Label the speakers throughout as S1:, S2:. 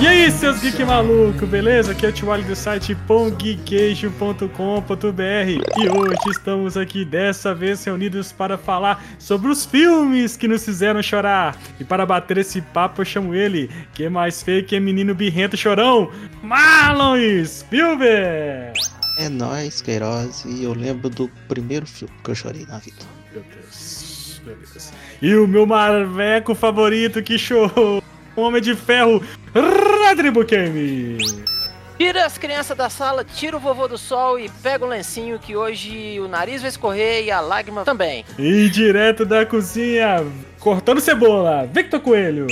S1: E aí, seus geek maluco, beleza? Aqui é o Tio do site pongqueijo.com.br e hoje estamos aqui dessa vez reunidos para falar sobre os filmes que nos fizeram chorar. E para bater esse papo eu chamo ele, que é mais feio que é menino birrento chorão, Marlon Spielberg!
S2: É nóis, Queiroz, e eu lembro do primeiro filme que eu chorei na vida.
S1: Meu Deus, meu Deus. E o meu marveco favorito que chorou, Homem de Ferro, Rodrigo Bukemi.
S3: Tira as crianças da sala, tira o vovô do sol e pega o lencinho que hoje o nariz vai escorrer e a lágrima também.
S1: E direto da cozinha, cortando cebola, Victor Coelho.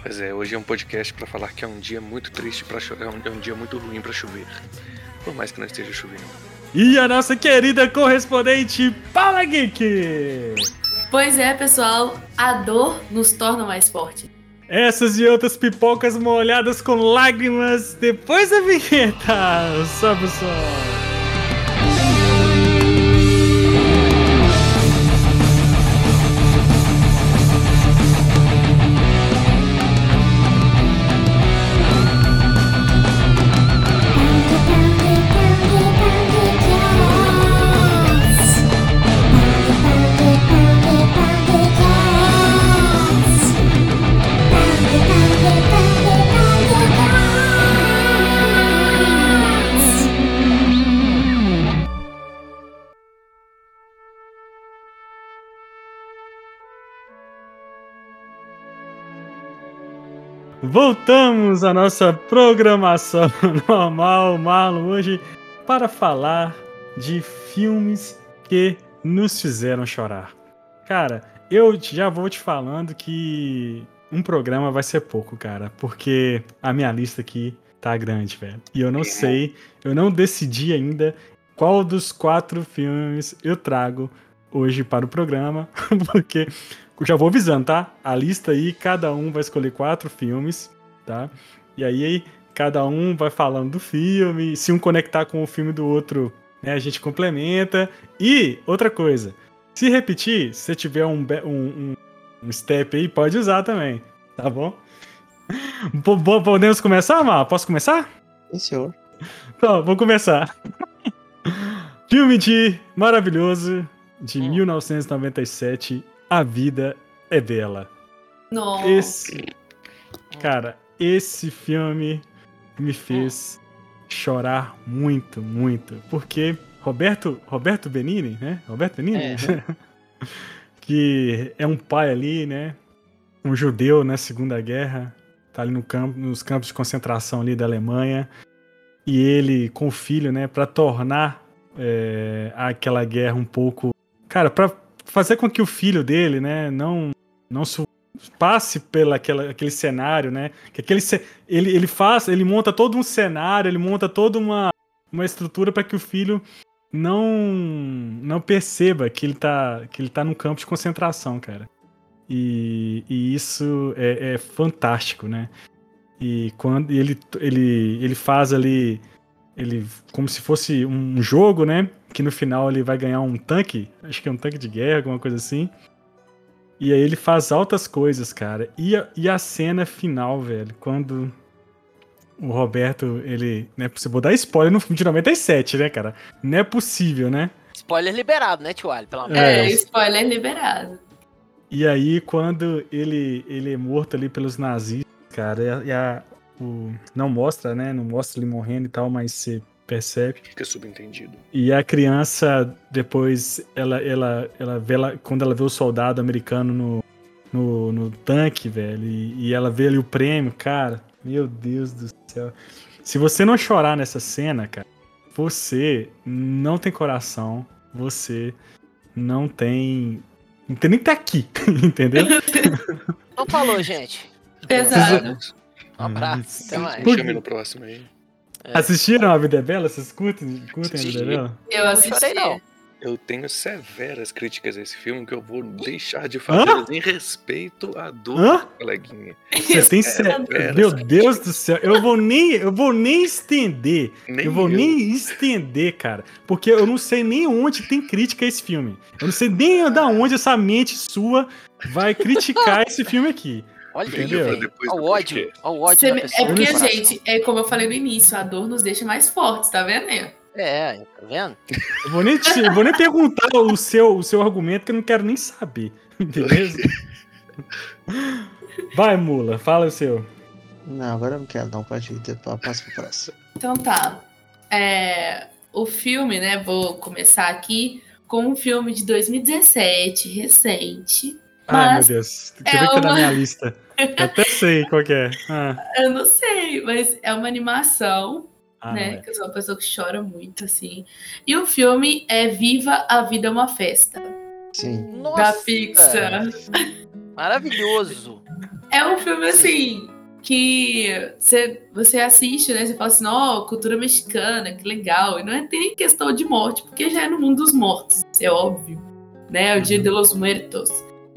S4: Pois é, hoje é um podcast para falar que é um dia muito triste para chover, é um dia muito ruim para chover. Por mais que não esteja chovendo.
S1: E a nossa querida correspondente Paula Geek.
S5: Pois é, pessoal, a dor nos torna mais forte.
S1: Essas e outras pipocas molhadas com lágrimas depois da vinheta. Sobe o som. Voltamos à nossa programação normal, Marlon, hoje para falar de filmes que nos fizeram chorar. Cara, eu já vou te falando que um programa vai ser pouco, cara, porque a minha lista aqui tá grande, velho. E eu não sei, eu não decidi ainda qual dos quatro filmes eu trago hoje para o programa, porque já vou avisando, tá? A lista aí, cada um vai escolher quatro filmes, tá? E aí, cada um vai falando do filme, se um conectar com o filme do outro, né, a gente complementa. E, outra coisa, se repetir, se tiver um, um, um step aí, pode usar também, tá bom? Podemos começar, Mar? Posso começar?
S2: Sim, senhor.
S1: Então, vou começar. Filme de maravilhoso de 1997, A Vida é Bela.
S5: Nossa.
S1: Esse, cara, esse filme me fez chorar muito, muito, porque Roberto, Roberto Benini, né? Roberto Benini,
S3: É.
S1: que é um pai ali, né? Um judeu na Segunda Guerra, tá ali no campo, nos campos de concentração ali da Alemanha, e ele com o filho, né? Para tornar é, aquela guerra um pouco, cara, para fazer com que o filho dele, né? Não, não passe pela aquela, aquele cenário, né? Que aquele ele, ele faz, ele monta todo um cenário, ele monta toda uma, uma estrutura para que o filho não não perceba que ele tá que ele tá num campo de concentração, cara. E, e isso é, é fantástico, né? E quando ele ele ele faz ali ele como se fosse um jogo, né? Que no final ele vai ganhar um tanque, acho que é um tanque de guerra, alguma coisa assim. E aí ele faz altas coisas, cara. E a, e a cena final, velho, quando o Roberto, ele. Não é possível. Vou dar spoiler no filme de 97, né, cara? Não é possível, né?
S3: Spoiler liberado, né, Tio Ali? Pelo amor de
S1: É.
S5: É, spoiler liberado.
S1: E aí, quando ele, ele é morto ali pelos nazistas, cara, e a, o, não mostra, né? Não mostra ele morrendo e tal, mas você percebe.
S4: Fica subentendido.
S1: E a criança, depois, ela, ela, ela vê ela, quando ela vê o soldado americano no, no, no tanque, velho, e, e ela vê ali o prêmio, cara, meu Deus do céu. Se você não chorar nessa cena, cara, você não tem coração, você não tem. Não tem nem que tá aqui, entendeu?
S3: Então falou, gente.
S5: Pesado.
S3: Um abraço. Até mais.
S4: Me chame no próximo aí.
S1: Assistiram A Vida é Bela? Vocês curtem, curtem A Vida é. Bela?
S5: Eu assisti.
S3: não.
S4: Eu tenho severas críticas a esse filme que eu vou deixar de fazer em respeito à dor
S1: Hã?
S4: do coleguinha.
S1: Você tem sé-
S4: severas
S1: Meu Deus do céu, eu vou nem, eu vou nem estender.
S4: Nem
S1: eu vou
S4: eu.
S1: nem estender, cara. Porque eu não sei nem onde tem crítica a esse filme. Eu não sei nem da onde essa mente sua vai criticar esse filme aqui.
S3: Olha aí, o ódio. o ódio pessoa.
S5: é porque, gente, é como eu falei no início, a dor nos deixa mais fortes, tá vendo aí?
S3: É, tá vendo?
S1: Eu vou nem, te- eu vou nem perguntar o seu, o seu argumento, que eu não quero nem saber. Beleza? Vai, mula, fala o seu.
S2: Não, agora eu não quero não, pode ir, passa pro próximo.
S5: Então tá. É, o filme, né? Vou começar aqui com um filme de 2017, recente.
S1: Ai, meu Deus.
S5: é
S1: Deixa eu ver que tá na minha lista. Eu até sei qual que é. Ah,
S5: eu não sei, mas é uma animação,
S1: ah,
S5: né?
S1: é.
S5: Que eu sou uma pessoa que chora muito, assim. E o filme é Viva a Vida é uma Festa,
S2: Sim.
S3: Nossa,
S5: da Pixar.
S3: Maravilhoso.
S5: É um filme assim que você, você assiste, né? Você fala assim, ó, cultura mexicana, que legal. E não é, tem nem questão de morte, porque já é no mundo dos mortos, é óbvio. Né? É o Dia de los Muertos.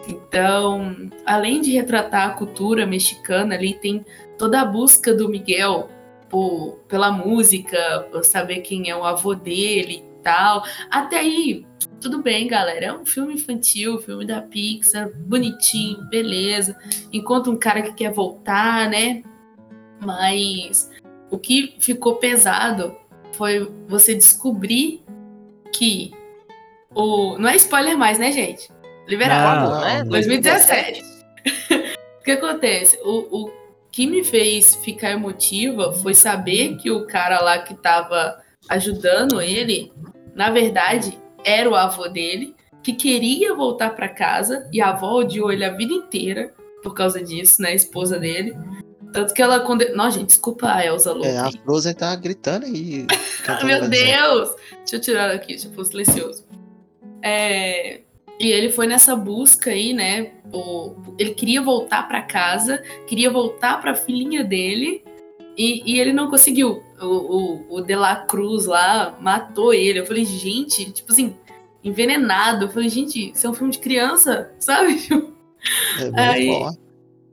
S5: Então, além de retratar a cultura mexicana, ali tem toda a busca do Miguel por, pela música, por saber quem é o avô dele e tal. Até aí, tudo bem, galera. É um filme infantil, filme da Pixar, bonitinho, beleza. Encontra um cara que quer voltar, né? Mas o que ficou pesado foi você descobrir que o. Não é spoiler mais, né, gente? Liberado.
S1: Não,
S3: né?
S5: 2017. O que acontece? O, o que me fez ficar emotiva foi saber que o cara lá que tava ajudando ele, na verdade, era o avô dele, que queria voltar pra casa e a avó odiou ele a vida inteira por causa disso, né? A esposa dele. Tanto que ela. Conde... Nossa, gente, desculpa a Elsa.
S2: É, a Frozen tá gritando aí. Cantando
S5: meu. Deus! Deixa eu tirar daqui, deixa eu pôr silencioso. É, E ele foi nessa busca aí, né? O... Ele queria voltar pra casa, queria voltar pra filhinha dele, e, e ele não conseguiu. O, o, o De La Cruz lá matou ele. Eu falei, gente, tipo assim, envenenado. Eu falei, gente, isso é um filme de criança, sabe?
S2: É
S5: Aí-
S2: forte.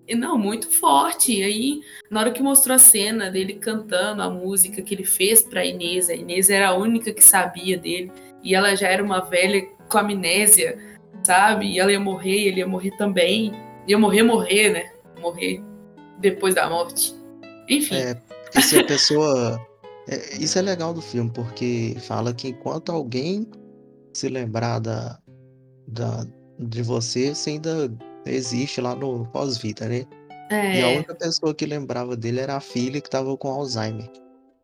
S5: E não, muito forte. E aí, na hora que mostrou a cena dele cantando a música que ele fez pra Inês, a Inês era a única que sabia dele. E ela já era uma velha com amnésia, sabe? E ela ia morrer, ele ia morrer também. Ia morrer, morrer, né? Morrer depois da morte. Enfim.
S2: É, porque se a pessoa. é, isso é legal do filme, porque fala que enquanto alguém se lembrar da, da, de você, você ainda existe lá no pós-vida, né? E a
S5: É,
S2: única pessoa que lembrava dele era a filha que tava com Alzheimer.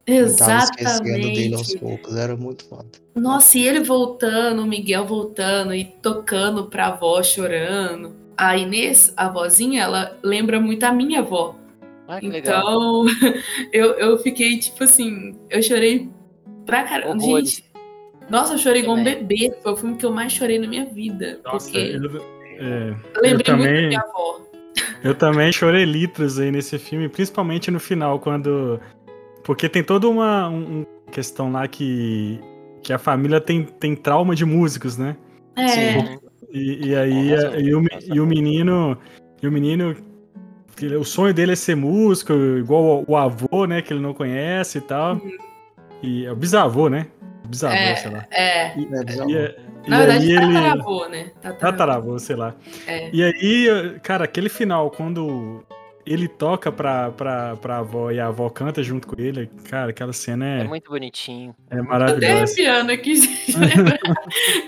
S2: E tava esquecendo dele aos
S5: exatamente.
S2: poucos. Era muito foda.
S5: Nossa, e ele voltando, o Miguel voltando e tocando pra avó, chorando. A Inês, a vozinha, ela lembra muito a minha avó.
S3: Ah, que legal.
S5: Então, eu, eu fiquei tipo assim, eu chorei pra caramba. Gente, nossa, eu chorei igual um bebê. Foi o filme que eu mais chorei na minha vida.
S1: Nossa,
S5: porque
S1: eu, é,
S5: eu lembrei muito
S1: também-
S5: da minha avó.
S1: eu também chorei litros aí nesse filme, principalmente no final, quando. Porque tem toda uma um- questão lá que. Que a família tem, tem trauma de músicos, né?
S5: É,
S2: Sim.
S1: E, e aí e o, e o menino. E o menino. O sonho dele é ser músico, igual o, o avô, né? Que ele não conhece e tal. E é o bisavô, né? Bisavô,
S5: É,
S1: sei lá.
S5: é.
S1: E,
S2: É, bizarro.
S1: e, é- e
S5: Na verdade,
S1: aí ele.
S5: tataravô, né? Tataravô.
S1: Tataravô, sei lá.
S5: É.
S1: E aí, cara, aquele final, quando ele toca pra, pra, pra avó e a avó canta junto com ele, cara, aquela cena
S3: É
S1: é,
S3: muito bonitinho.
S1: é
S5: Tô até
S1: maravilhosa.
S5: arrepiando aqui, gente.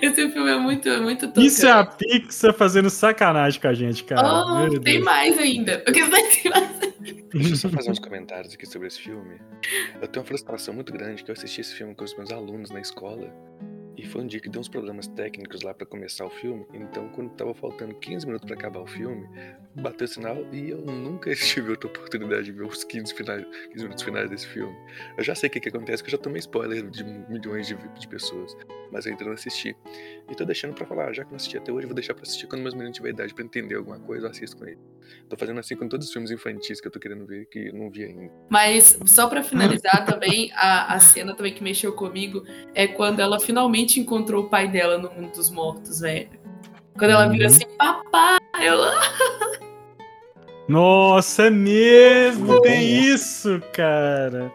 S5: Esse filme é muito, muito tocante.
S1: Isso é a Pixar fazendo sacanagem com a gente, cara.
S5: Oh, tem
S1: Deus.
S5: mais ainda. Porque vai ter mais.
S4: Deixa eu só fazer uns comentários aqui sobre esse filme. Eu tenho uma frustração muito grande que eu assisti esse filme com os meus alunos na escola. E foi um dia que deu uns problemas técnicos lá pra começar o filme. Então, quando tava faltando 15 minutos pra acabar o filme, bateu o sinal e eu nunca tive outra oportunidade de ver os 15, finais, 15 minutos finais desse filme. Eu já sei o que, que acontece, que eu já tomei spoiler de milhões de, de pessoas. Mas eu ainda não assisti. E tô deixando pra falar, já que não assisti até hoje, eu vou deixar pra assistir quando meus meninos tiverem idade pra entender alguma coisa, eu assisto com eles. Tô fazendo assim com todos os filmes infantis que eu tô querendo ver, que eu não vi ainda.
S5: Mas só pra finalizar também, a, a cena também que mexeu comigo é quando ela finalmente encontrou o pai dela no mundo dos mortos, velho. Quando ela vira
S1: Uhum.
S5: assim, papai, ela.
S1: Nossa, é mesmo! Tem isso, cara!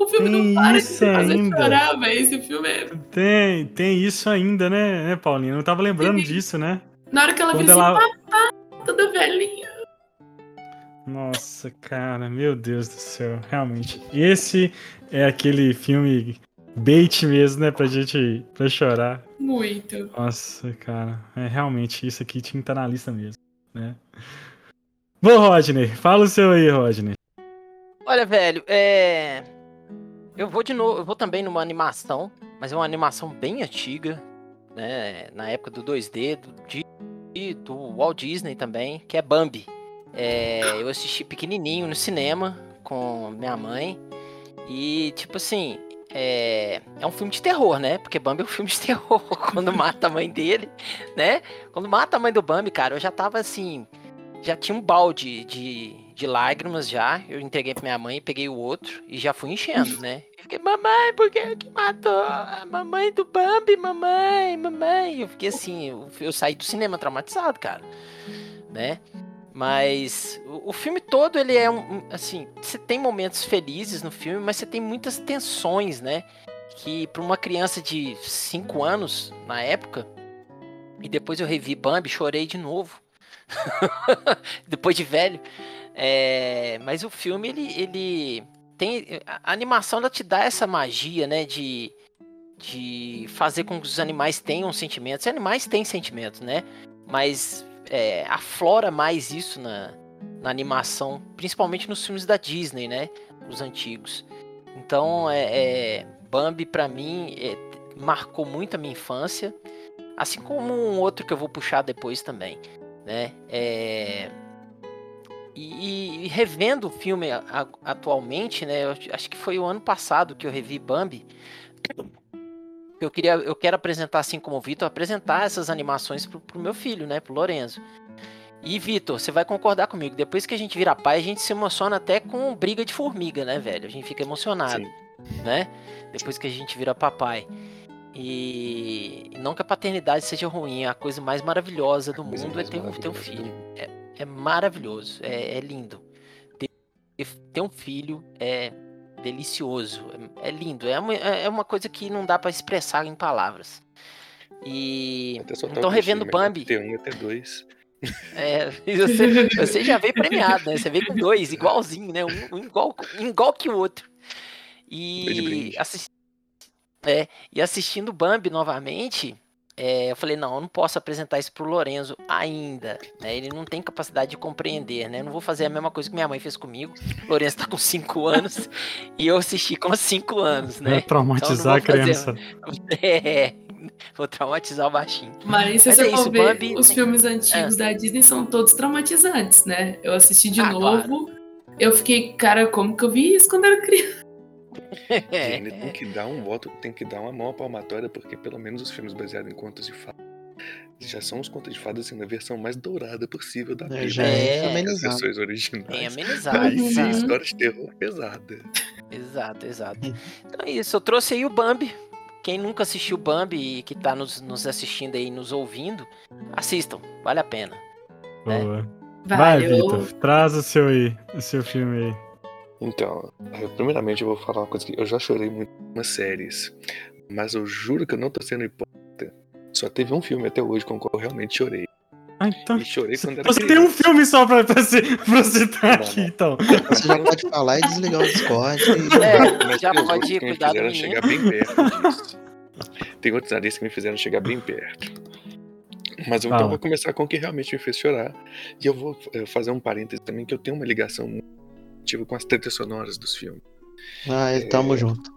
S5: O filme
S1: Tem
S5: não para de fazer
S1: ainda.
S5: chorar, velho. Esse filme é.
S1: Tem, tem isso ainda, né, né, Paulinho? Eu não tava lembrando disso, né?
S5: Na hora que ela
S1: Quando
S5: vira
S1: ela.
S5: assim, papai, toda velhinha.
S1: Nossa, cara, meu Deus do céu. Realmente. Esse é aquele filme bait mesmo, né? Pra gente pra chorar.
S5: Muito.
S1: Nossa, cara. É realmente isso aqui tinha que estar na lista mesmo, né? Bom, Rodney, fala o seu aí, Rodney.
S3: Olha, velho, é. Eu vou de novo, eu vou também numa animação, mas é uma animação bem antiga, né? Na época do 2D, do, do Walt Disney também, que é Bambi. É, eu assisti pequenininho no cinema com minha mãe. E, tipo assim, é, é um filme de terror, né? Porque Bambi é um filme de terror. Quando mata a mãe dele, né? Quando mata a mãe do Bambi, cara, eu já tava assim. Já tinha um balde de, de lágrimas já. Eu entreguei pra minha mãe, peguei o outro e já fui enchendo, né? Eu fiquei, mamãe, por que que matou a mamãe do Bambi, mamãe, mamãe? Eu fiquei assim, eu, eu saí do cinema traumatizado, cara. Né? Mas o, o filme todo, ele é um, assim, você tem momentos felizes no filme, mas você tem muitas tensões, né? Que para uma criança de 5 anos, na época, e depois eu revi Bambi, chorei de novo. depois de velho. É, mas o filme, ele, ele tem. A animação ela te dá essa magia, né? De, de fazer com que os animais tenham sentimentos. Os animais têm sentimentos, né? Mas é, aflora mais isso na, na animação, principalmente nos filmes da Disney, né? Os antigos. Então, é, é, Bambi, pra mim, é, marcou muito a minha infância. Assim como um outro que eu vou puxar depois também, né? É, e, e revendo o filme a- atualmente, né? Eu acho que foi o ano passado que eu revi Bambi. Eu queria, eu quero apresentar assim como o Vitor, apresentar essas animações pro, pro meu filho, né? Pro Lorenzo. E Vitor, você vai concordar comigo? Depois que a gente vira pai, a gente se emociona até com briga de formiga, né, velho? A gente fica emocionado,
S4: Sim.
S3: né? Depois que a gente vira papai. E não que a paternidade seja ruim, é a coisa mais maravilhosa do mundo é ter um, ter um filho.
S4: mundo.
S3: É maravilhoso, é, é lindo. Ter, ter um filho é delicioso, é, é lindo. É uma, é uma coisa que não dá pra expressar em palavras. E então
S4: o
S3: revendo
S4: bichinho,
S3: Bambi,
S4: Ter um até dois.
S3: é, você, você já veio premiado, né? Você veio com dois, igualzinho, né? Um, um igual, igual que o outro. E,
S4: brinde.
S3: É, e assistindo Bambi novamente, é, eu falei, não, eu não posso apresentar isso pro Lorenzo ainda. né? Ele não tem capacidade de compreender, né? Eu não vou fazer a mesma coisa que minha mãe fez comigo. O Lorenzo tá com 5 anos e eu assisti com 5 anos,
S1: Vai
S3: né?
S1: traumatizar a
S3: Então não vou
S1: criança.
S3: É, vou traumatizar o baixinho.
S5: Mas se
S3: Mas
S5: você
S3: é
S5: for
S3: isso,
S5: ver,
S3: Bambi
S5: os filmes antigos da Disney são todos traumatizantes, né? Eu assisti de
S3: Ah,
S5: novo, eu fiquei, cara, como que eu vi isso quando era criança?
S3: É,
S4: ainda tem que dar um voto, tem que dar uma mão palmatória, porque pelo menos os filmes baseados em contos de fadas já são os contos de fadas assim, na versão mais dourada possível da
S2: É,
S4: Bíblia.
S2: já
S3: É.
S2: é
S4: As
S2: amenizado.
S4: versões
S3: Bem
S4: originais.
S3: amenizado.
S4: Aí sim,
S3: exato.
S4: história de terror pesada.
S3: Exato, exato. Então é isso, eu trouxe aí o Bambi. Quem nunca assistiu Bambi e que tá nos, nos assistindo aí, nos ouvindo, assistam, vale a pena. É.
S1: Boa. Vai,
S5: Valeu.
S1: Vitor, traz o seu aí, o seu filme aí.
S4: Então, eu- primeiramente eu vou falar uma coisa que eu já chorei muito em umas séries, mas eu juro que eu não tô sendo hipócrita. Só teve um filme até hoje com o qual eu realmente chorei.
S1: Ah, então.
S4: E chorei quando era
S1: Você tem um
S4: criança.
S1: filme só pra, pra, pra citar
S4: Não,
S1: aqui,
S4: não.
S1: então.
S2: Você já pode falar e desligar o Discord. e-
S3: É,
S4: Mas
S3: já pode
S4: outros que me fizeram chegar bem perto disso. Tem outros narizes que me fizeram chegar bem perto. Mas eu então vou começar com o que realmente me fez chorar. E eu vou eh, fazer um parêntese também, que eu tenho uma ligação muito com as trilhas sonoras dos filmes.
S2: Ah, tamo junto.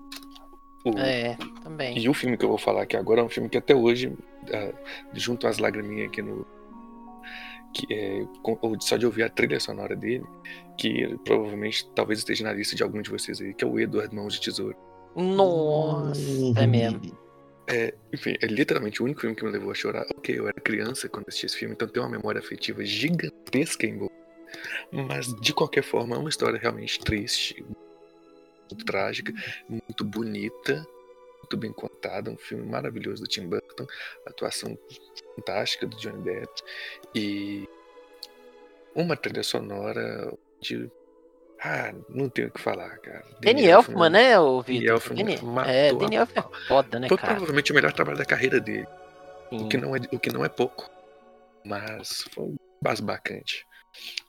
S4: O-
S3: É, também.
S4: E o filme que eu vou falar aqui agora é um filme que até hoje, ah, junto às lagriminhas aqui no. Que é, com- ou só de ouvir a trilha sonora dele, que provavelmente talvez esteja na lista de algum de vocês aí, que é o Edward Mãos de Tesouro.
S3: Nossa, é mesmo.
S4: É, enfim, é literalmente o único filme que me levou a chorar. Ok, eu era criança quando assisti esse filme, então tem uma memória afetiva gigantesca em volta. Mas, de qualquer forma, é uma história realmente triste, muito trágica, muito bonita, muito bem contada. Um filme maravilhoso do Tim Burton, atuação fantástica do Johnny Depp e uma trilha sonora de. Ah, não tenho o que falar, cara.
S3: Danny Elfman, né, o Vitor?
S4: Elfman
S3: Danny- É,
S4: a
S3: Danny Elfman é foda, né,
S4: Foi
S3: cara?
S4: provavelmente o melhor trabalho da carreira dele.
S3: Sim.
S4: O que não é, o que não é pouco. Mas foi basbacante.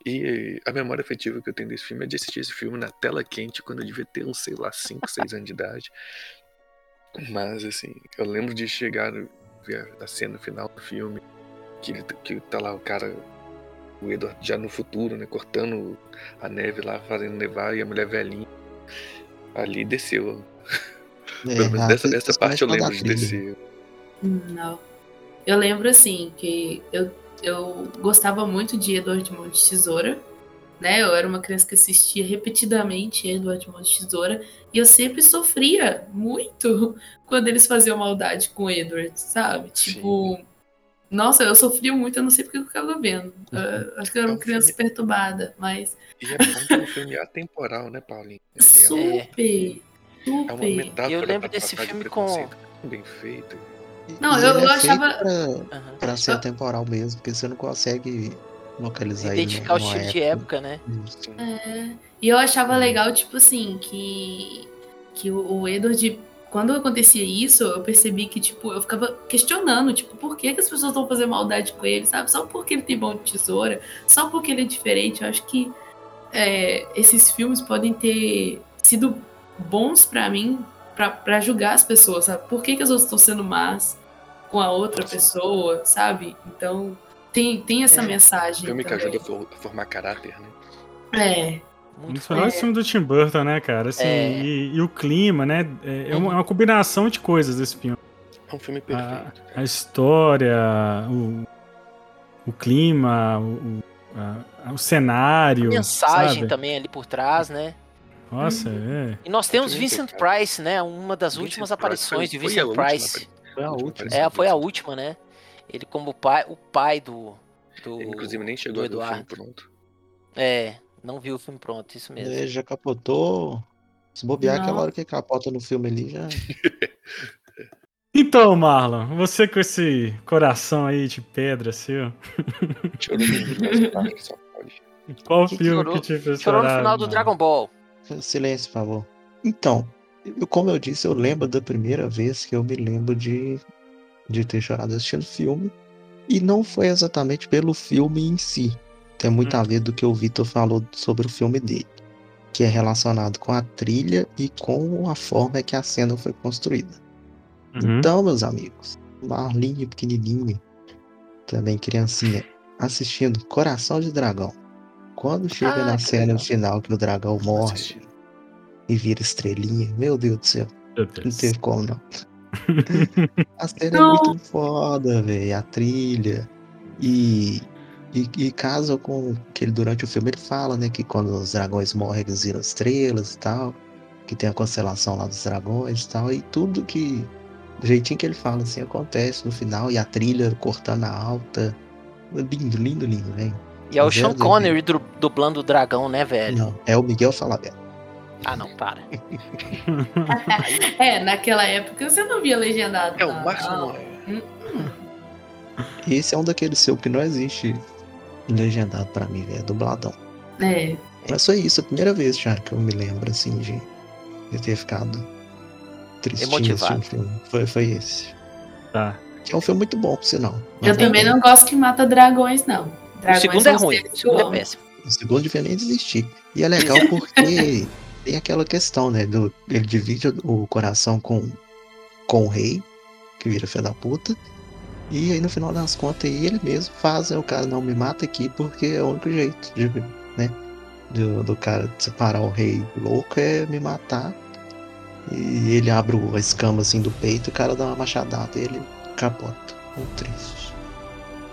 S4: E a memória afetiva que eu tenho desse filme é de assistir esse filme na tela quente quando eu devia ter uns, sei lá, 5, 6 anos de idade. Mas, assim, eu lembro de chegar, ver a cena final do filme, que, ele, que tá lá o cara, o Edward já no futuro, né, cortando a neve lá, fazendo nevar, e a mulher velhinha ali desceu.
S2: É,
S4: Pelo menos dessa, dessa parte eu lembro de descer.
S5: Não. Eu lembro assim que eu, eu gostava muito de Edward Mão de Tesoura, né? Eu era uma criança que assistia repetidamente Edward Mão de Tesoura e eu sempre sofria muito quando eles faziam maldade com o Edward, sabe? Tipo, nossa, eu sofria muito, eu não sei porque eu ficava vendo. Eu acho que eu era
S4: É
S5: uma
S4: um
S5: criança
S4: filme-
S5: perturbada, mas
S4: E é bom é um filme atemporal, né, Paulinho? Ele é, um-
S5: super,
S4: é uma
S5: super.
S4: metáfora
S3: Eu lembro desse filme com-
S4: bem feito.
S5: Não, eu- eu
S2: é
S5: achava-
S2: Pra,
S3: Aham.
S2: pra ser atemporal mesmo, porque você não consegue localizar ele
S3: Identificar o estilo de época, né?
S5: É, e eu achava legal, tipo assim, que, que o, o Edward, quando acontecia isso, eu percebi que, tipo, eu ficava questionando, tipo, por que, que as pessoas estão fazendo maldade com ele, sabe? Só porque ele tem mão de tesoura, só porque ele é diferente. Eu acho que é, esses filmes podem ter sido bons pra mim, pra, pra julgar as pessoas, sabe? Por que, que as outras estão sendo más com a outra
S4: Sim.
S5: pessoa, sabe? Então, tem, tem essa
S3: É,
S5: mensagem.
S4: Filme que
S5: também.
S4: ajuda a for- a formar caráter, né?
S5: É,
S1: Um
S3: Muito
S1: dos melhores filmes do Tim Burton, né, cara? Assim,
S3: É.
S1: e, e o clima, né? É, é uma, é uma combinação de coisas esse filme.
S4: É um filme
S1: A,
S4: perfeito.
S1: a história, o, o clima, o, o, a- o cenário.
S3: mensagem
S1: sabe?
S3: também ali por trás, né?
S1: Nossa, é.
S3: E nós temos Vincent. Price, né? Uma das
S4: Vincent
S3: últimas
S4: Price
S3: aparições de Vincent Price.
S2: Foi a
S4: Última.
S3: É, foi a última, né? Ele como pai, o pai do, do
S4: Ele, inclusive, nem
S3: do
S4: chegou a ver o filme
S3: Eduardo.
S4: pronto.
S3: É, não viu o filme pronto, isso mesmo.
S2: Ele já capotou. Se bobear
S5: Não.
S2: aquela hora que capota no filme ali, já.
S1: Então, Marlon, você com esse coração aí de pedra seu,
S4: Chorou no
S3: final do? Dragon Ball.
S2: Silêncio, por favor. Então, eu- como eu disse, eu lembro da primeira vez que eu me lembro de, de ter chorado assistindo filme. E não foi exatamente pelo filme em si. Tem muito a ver do que o Vitor falou sobre o filme dele. Que é relacionado com a trilha e com a forma que a cena foi construída.
S1: Uhum.
S2: Então, meus amigos, Marlinho pequenininho, também criancinha, assistindo Coração de Dragão. Quando chega
S3: Ah,
S2: na cena
S3: legal.
S2: final que o dragão morre e vira estrelinha, meu Deus do céu,
S1: Meu
S2: não
S1: Deus.
S2: teve como não. A cena
S5: Não.
S2: é muito foda, velho, a trilha. E, e, e casa com que ele, durante o filme ele fala, né, que quando os dragões morrem eles viram estrelas e tal, que tem a constelação lá dos dragões e tal, e tudo que do jeitinho que ele fala, assim, acontece no final, e a trilha cortando a alta. Lindo, lindo, lindo, velho.
S3: E é o
S2: é
S3: Sean Connery du- dublando o dragão, né, velho?
S2: Não, é o Miguel Falabella.
S3: Ah, não, para.
S5: É, naquela época você não via legendado.
S4: É o. Márcio
S5: Não.
S4: Noé.
S2: Esse é um daqueles seu que não existe legendado pra mim, velho, é dubladão.
S5: É.
S2: Mas foi isso, a primeira vez já que eu me lembro, assim, de, de ter ficado tristinho
S3: Emotivado.
S2: assistindo o filme. Foi, foi esse.
S1: Tá.
S2: Que é um filme muito bom, por sinal.
S5: Eu também não gosto que mata dragões, não.
S3: O segundo é ruim, o segundo é péssimo.
S2: O segundo devia nem existir. E é legal porque tem aquela questão, né? Do, ele divide o coração com, com o rei, que vira filho da puta. E aí no final das contas ele mesmo faz, o cara não me mata aqui porque é o único jeito de, né? Do, do cara separar o rei louco é me matar. E ele abre o- a escama assim do peito, o cara dá uma machadada e ele capota. Muito triste.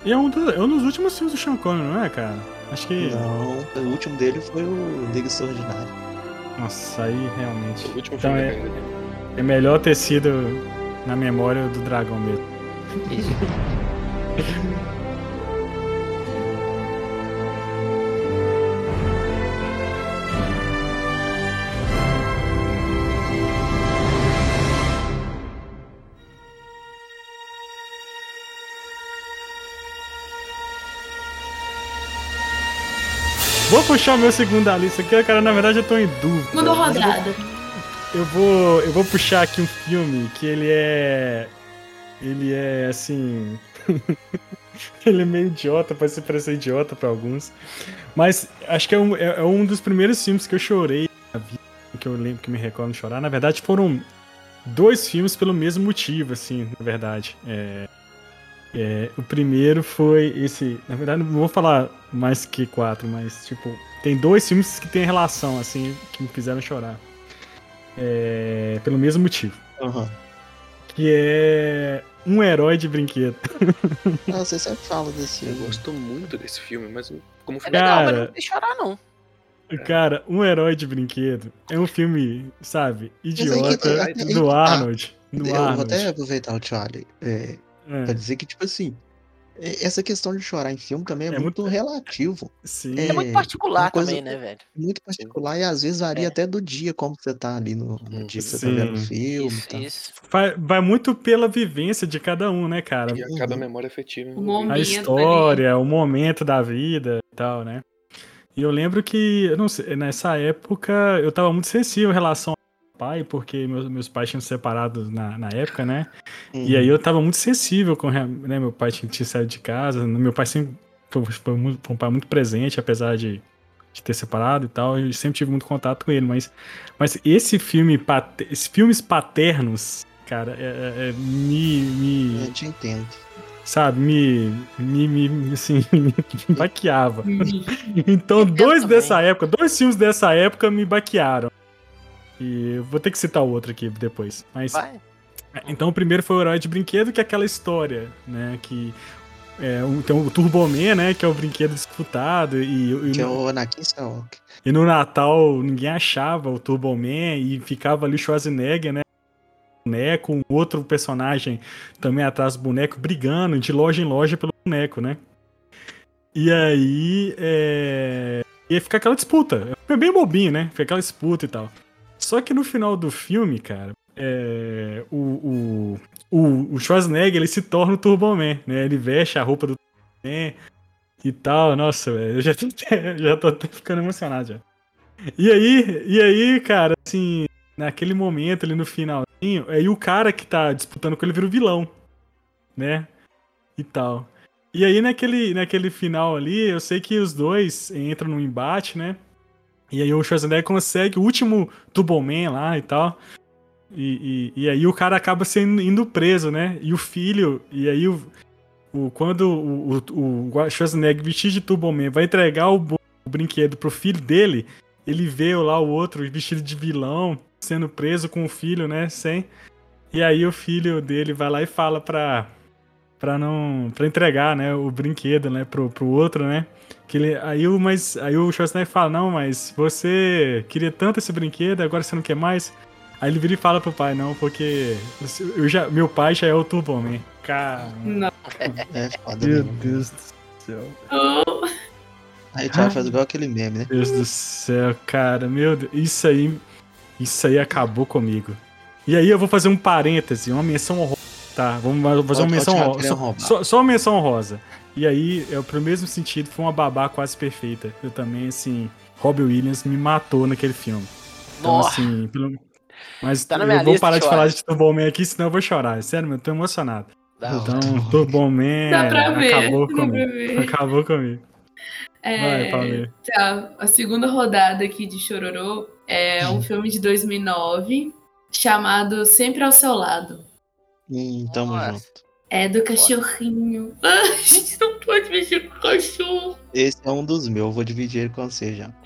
S1: E é um, do- é um dos últimos filmes do Sean Connery, não é, cara? Acho que.
S2: Não, o último dele foi o Liga Extraordinária.
S1: Nossa, aí realmente.
S4: O último
S1: Então
S4: filme
S1: é-
S4: dele.
S1: É melhor ter sido na memória do dragão mesmo. Vou puxar o meu segundo da lista aqui, cara. Na verdade, eu tô em dúvida.
S5: Segunda
S1: vou-
S5: rodada.
S1: Eu vou, eu vou puxar aqui um filme que ele é. Ele é assim. ele é meio idiota, pode ser parecer idiota pra alguns. Mas acho que é um, é, é um dos primeiros filmes que eu chorei na vida, que eu lembro que me recordo de chorar. Na verdade, foram dois filmes pelo mesmo motivo, assim, na verdade. É, é, o primeiro foi esse. Na verdade, não vou falar mais que quatro, mas, tipo, tem dois filmes que tem relação, assim, que me fizeram chorar. É, pelo mesmo motivo.
S2: Aham.
S1: Que é um herói de brinquedo.
S2: Ah, você sempre fala desse
S4: Eu
S2: filme.
S4: gosto muito desse filme, mas como
S3: É
S4: filme
S3: legal, mas não tem chorar, não.
S1: Cara, um herói de brinquedo é um filme, sabe,
S2: que
S1: idiota
S2: que
S1: do
S2: tá.
S1: Arnold. Do
S2: Eu vou
S1: Arnold.
S2: até aproveitar o Charlie é,
S1: É,
S2: pra dizer que, tipo assim, essa questão de chorar em filme também é,
S1: É
S2: muito,
S1: muito-
S2: relativo.
S1: sim.
S3: É muito
S2: É,
S3: particular
S2: uma coisa-
S3: também, né, velho?
S2: Muito particular e às vezes varia
S3: É.
S2: até do dia, como você tá ali no, no
S4: Uhum.
S2: dia que você tá vendo o filme.
S3: Isso,
S2: tá.
S3: isso.
S1: Vai, vai muito pela vivência de cada um, né, cara?
S4: E acaba a memória afetiva.
S1: A
S5: ali.
S1: história, o momento da vida e tal, né? E eu lembro que, eu não sei, nessa época eu tava muito sensível em relação pai, porque meus, meus pais tinham se separado na, na época, né? E aí eu tava muito sensível com, né, meu pai tinha, tinha saído de casa, meu pai sempre foi, foi muito- foi um pai muito presente, apesar de, de ter separado e tal, eu sempre tive muito contato com ele, mas, mas esse filme, pate- esses filmes paternos, cara, é, é- é- me, me,
S2: Eu te entendo.
S1: sabe, me, me, me assim, me baqueava.
S5: Hum,
S1: Então, dois dessa época, dois filmes dessa época me baquearam. E vou ter que citar o outro aqui depois. Mas
S3: Vai.
S1: então o primeiro foi o Herói de Brinquedo, que é aquela história, né? Que é, um- tem o Turboman, né? Que é o brinquedo disputado. E, e
S2: Que é
S1: no,
S2: o Anakin Skywalker.
S1: e no Natal ninguém achava o Turboman e ficava ali o Schwarzenegger, né? Boneco, um outro personagem também atrás do boneco, brigando de loja em loja pelo boneco, né? E aí. É... E aí fica aquela disputa. É bem bobinho, né? Fica aquela disputa e tal. Só que no final do filme, cara, é, o, o, o, o Schwarzenegger ele se torna o Turboman, né? Ele veste a roupa do Turboman e tal. Nossa, eu já tô, já tô ficando emocionado já. E aí, e aí, cara, assim, naquele momento ali no finalzinho, aí o cara que tá disputando com ele vira o vilão, né? E tal. E aí naquele, naquele final ali, eu sei que os dois entram num embate, né? E aí o Schwarzenegger consegue o último Turboman lá e tal. E, e, e aí o cara acaba sendo indo preso, né? E o filho, e aí o, o quando o, o, o Schwarzenegger vestido de Turboman vai entregar o, o brinquedo pro filho dele, ele vê lá o outro vestido de vilão sendo preso com o filho, né? Sem. E aí o filho dele vai lá e fala pra, pra não. para entregar, né? O brinquedo, né? Pro, pro outro, né? Que ele, aí, o, mas, aí o Schwarzenegger fala, não, mas você queria tanto esse brinquedo, agora você não quer mais? Aí ele vira e fala pro pai, não, porque eu já, meu pai já é o Turboman. Cara,
S5: Não.
S2: É foda
S1: meu. Deus do céu.
S5: Oh,
S2: Aí o Charlie faz igual aquele meme, né?
S1: Deus do céu, cara, meu Deus, isso aí, isso aí acabou comigo. E aí eu vou fazer um parêntese, uma menção honrosa, tá? Vamos fazer
S2: Pode-
S1: uma menção honrosa, só, só uma menção honrosa. E aí, é pro mesmo sentido, foi uma babá quase perfeita. Eu também, assim, Robbie Williams me matou naquele filme. Então,
S3: Nossa.
S1: assim, pelo... Mas
S3: Tá na
S1: eu
S3: minha
S1: vou
S3: lista
S1: parar
S3: de
S1: falar de Turboman aqui, senão eu vou chorar. Sério, meu, eu tô emocionado.
S3: Da
S2: Não,
S3: hora.
S1: Então, Turboman
S5: dá pra ver.
S1: acabou
S5: dá pra
S1: comigo.
S5: ver.
S1: Acabou comigo. Vai,
S5: É,
S1: Paulinho.
S5: tá, a segunda rodada aqui de Chororô é um filme de 2009 chamado Sempre ao Seu Lado.
S2: Hum, tamo
S3: Nossa.
S2: junto.
S5: É do cachorrinho. Ah, a gente não pode mexer com o cachorro.
S2: Esse é um dos meus, eu vou dividir ele com você já.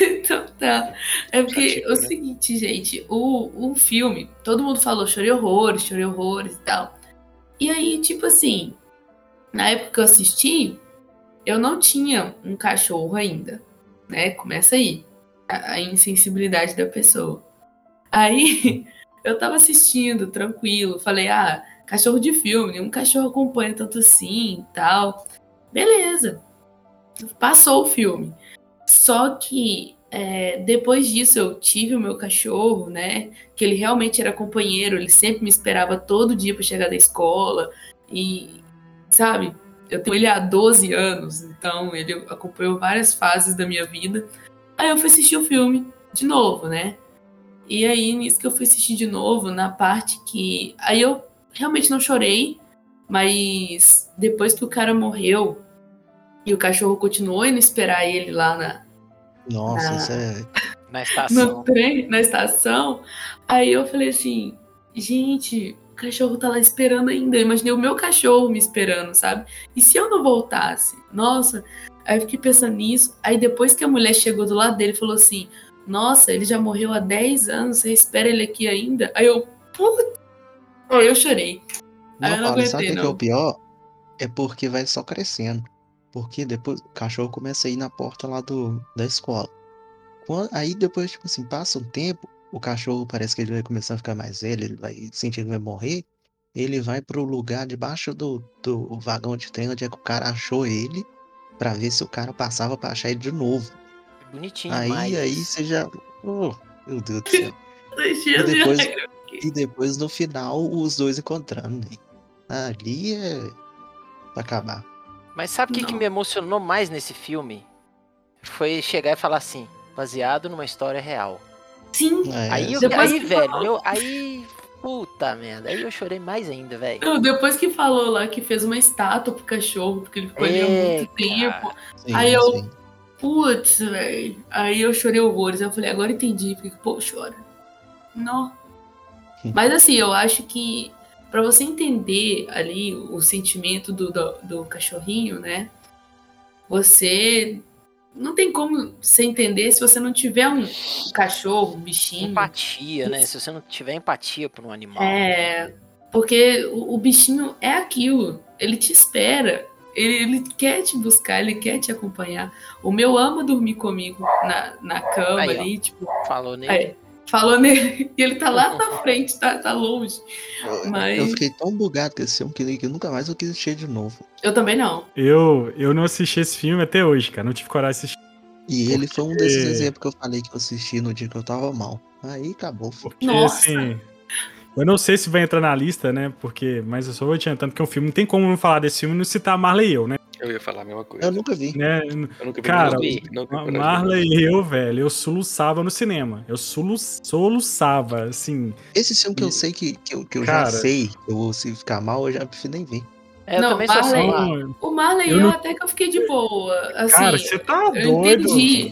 S5: Então tá. É porque
S4: Chatinho,
S5: o seguinte, gente, o, o filme, todo mundo falou chorei horrores, chorei horrores e tal. E aí, tipo assim, na época que eu assisti, eu não tinha um cachorro ainda, né? Começa aí, a, a insensibilidade da pessoa. Aí, eu tava assistindo, tranquilo, falei, ah, cachorro de filme, nenhum cachorro acompanha tanto assim e tal. Beleza. Passou o filme. Só que é, depois disso eu tive o meu cachorro, né? Que ele realmente era companheiro, ele sempre me esperava todo dia para chegar da escola. E, sabe, eu tenho ele há 12 anos, então ele acompanhou várias fases da minha vida. Aí eu fui assistir o filme de novo, né? E aí, nisso que eu fui assistir de novo, na parte que. Aí eu realmente não chorei, Mas depois que o cara morreu e o cachorro continuou indo esperar ele lá na,
S2: Nossa,
S5: Ah.
S2: isso é.
S3: Na
S5: no
S3: estação.
S5: trem, na estação. Aí eu falei assim, gente, o cachorro tá lá esperando ainda. Eu imaginei o meu cachorro me esperando, sabe? E se eu não voltasse? Nossa, aí eu fiquei pensando nisso. Aí depois que a mulher chegou do lado dele, falou assim: Nossa, ele já morreu há 10 anos, você espera ele aqui ainda? Aí eu, puta. Aí eu chorei. Aí eu
S2: Não,
S5: não
S2: Paulo, sabe o que que é o
S5: não.
S2: pior? É porque vai só crescendo. Porque depois o cachorro começa a ir na porta lá do, da escola. Quan- Aí depois, tipo assim, passa um tempo, o cachorro parece que ele vai começar a ficar mais velho, ele vai sentir que vai morrer. Ele vai pro lugar debaixo do, do vagão de trem onde é que o cara achou ele, pra ver se o cara passava pra achar ele de novo.
S3: Bonitinho,
S2: Aí,
S3: mas...
S2: aí você já. Oh, meu Deus do céu. E
S5: de
S2: depois-. E depois no final os dois encontrando, né? Ali é. pra acabar.
S3: Mas sabe o que, que me emocionou mais nesse filme? Foi chegar e falar assim, baseado numa história real.
S5: Sim.
S2: É,
S3: aí, eu,
S5: Depois
S3: aí
S5: que
S3: velho,
S5: falou-
S3: eu, aí, puta merda, aí eu chorei mais ainda, velho.
S5: Não, Depois que falou lá que fez uma estátua pro cachorro, porque ele ficou ali há
S3: É,
S5: muito tempo.
S2: sim,
S5: Aí eu-
S2: sim.
S5: Putz, velho. Aí eu chorei horrores. Aí eu falei, agora entendi porque que o povo chora. Não. Mas assim, eu acho que pra você entender ali o sentimento do, do, do cachorrinho, né? Você não tem como você entender se você não tiver um cachorro, um bichinho.
S3: Empatia, né? Se você não tiver empatia por um animal.
S5: É, porque o, o bichinho é aquilo. Ele te espera. Ele, ele quer te buscar, ele quer te acompanhar. O meu ama dormir comigo na, na cama
S3: Aí, ó.
S5: ali, tipo,
S3: Falou nele.
S5: é, falou nele. E ele tá lá na frente, tá, tá longe.
S2: Eu-
S5: Mas-
S2: Eu fiquei tão bugado com esse filme que, que nunca mais eu quis assistir de novo.
S5: Eu também não.
S1: Eu, eu não assisti esse filme até hoje, cara. Não tive coragem de assistir.
S2: E ele foi um desses
S1: Porque-
S2: exemplos que eu falei que eu assisti no dia que eu tava mal. Aí acabou.
S1: Porque,
S5: Nossa.
S1: assim. Eu não sei se vai entrar na lista, né? Porque. Mas eu só vou adiantando que é um filme. Não tem como não falar desse filme e não citar Marley e eu, né?
S4: Eu ia falar a mesma coisa.
S2: Eu nunca vi.
S1: né?
S4: Eu nunca vi
S1: Cara,
S3: vi.
S1: Marley e eu, velho, eu soluçava no cinema. Eu solu soluçava, assim.
S2: Esse filme que eu sei que, que eu, que eu
S1: Cara.
S2: já sei, eu vou se ficar mal, eu já prefiro nem ver.
S3: É,
S5: Não,
S3: também assim.
S5: Marley-.
S1: Não,
S5: O Marley
S1: Eu
S5: eu,
S1: não-
S5: até que eu fiquei de boa. Assim,
S1: cara, você tá
S5: eu
S1: doido.
S5: entendi.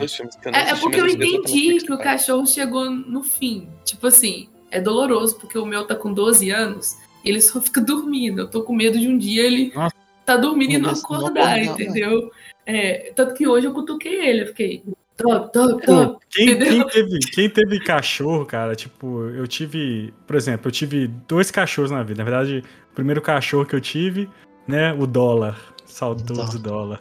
S5: É, é porque eu entendi que o cachorro chegou no fim. Tipo assim, é doloroso, porque o meu tá com 12 anos e ele só fica dormindo. Eu tô com medo de um dia ele
S1: Nossa.
S5: Tá dormindo e não acordar,
S2: né?
S5: entendeu? É, tanto que hoje eu cutuquei ele, eu fiquei. Top, top, top.
S1: quem, quem teve, quem teve cachorro, cara, tipo, eu tive. Por exemplo, eu tive dois cachorros na vida. Na verdade, o primeiro cachorro que eu tive, né? O dólar. Saudoso dólar.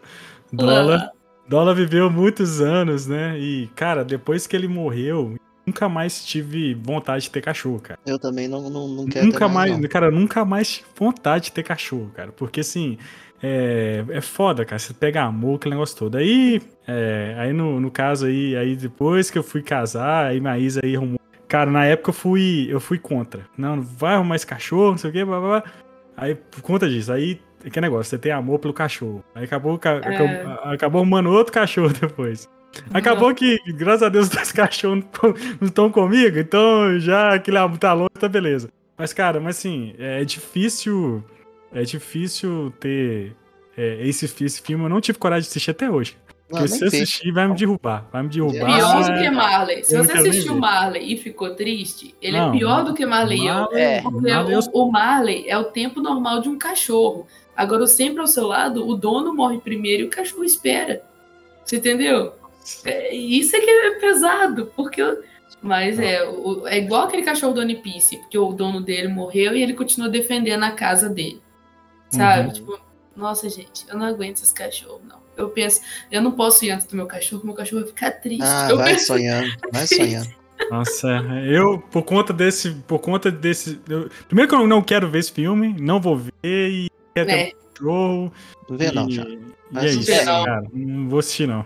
S1: Dólar. Dólar viveu muitos anos, né? E, cara, depois que ele morreu, nunca mais tive vontade de ter cachorro, cara.
S2: Eu também não, não, não quero
S1: Nunca
S2: ter
S1: mais,
S2: mais, não.
S1: cara, nunca mais tive vontade de ter cachorro, cara. Porque assim, é, é foda, cara. Você pega amor, aquele negócio todo. Aí, é, aí no, no caso aí, aí depois que eu fui casar, aí minha Isa aí arrumou. Cara, na época eu fui, eu fui contra. Não, não vai arrumar esse cachorro, não sei o quê, blá, blá, blá. Aí, por conta disso, aí, que negócio, você tem amor pelo cachorro. Aí acabou, ca-
S5: É.
S1: acabou, acabou arrumando outro cachorro depois. Acabou que, graças a Deus, os dois cachorros não estão comigo, então já aquele amor tá longe, tá beleza. Mas, cara, mas assim, é difícil. É difícil ter. é, esse, esse filme eu não tive coragem de assistir até hoje.
S2: Não,
S1: Porque se assistir, vai me derrubar. Vai me derrubar.
S5: Pior
S2: Ah,
S5: do que Marley. Se
S1: eu não
S5: você assistiu. Marley e ficou triste, ele
S1: Não,
S5: é pior do que Marley eu.
S1: Marley-
S3: É.
S5: Porque
S1: Marley
S5: o, o Marley é o tempo normal de um cachorro. Agora, sempre ao seu lado, o dono morre primeiro e o cachorro espera. Você entendeu? É, isso é que é pesado, porque. Mas é, o- é igual aquele cachorro do One Piece, porque o dono dele morreu e ele continua defendendo a casa dele. Sabe?
S1: Uhum.
S5: Tipo, nossa, gente, eu não aguento esses cachorros, não. Eu penso, eu não posso ir antes do meu cachorro, meu cachorro vai ficar triste.
S2: Ah,
S5: eu
S2: vai
S5: penso,
S2: sonhando, vai sonhando.
S1: Nossa, eu, por conta desse. Por conta desse. eu- primeiro que eu não quero ver esse filme, não vou ver e quero ter
S5: É.
S1: um cachorro.
S2: Não vê não,
S1: e,
S2: já.
S1: e é isso,
S5: Não.
S1: cara. Não vou assistir, não.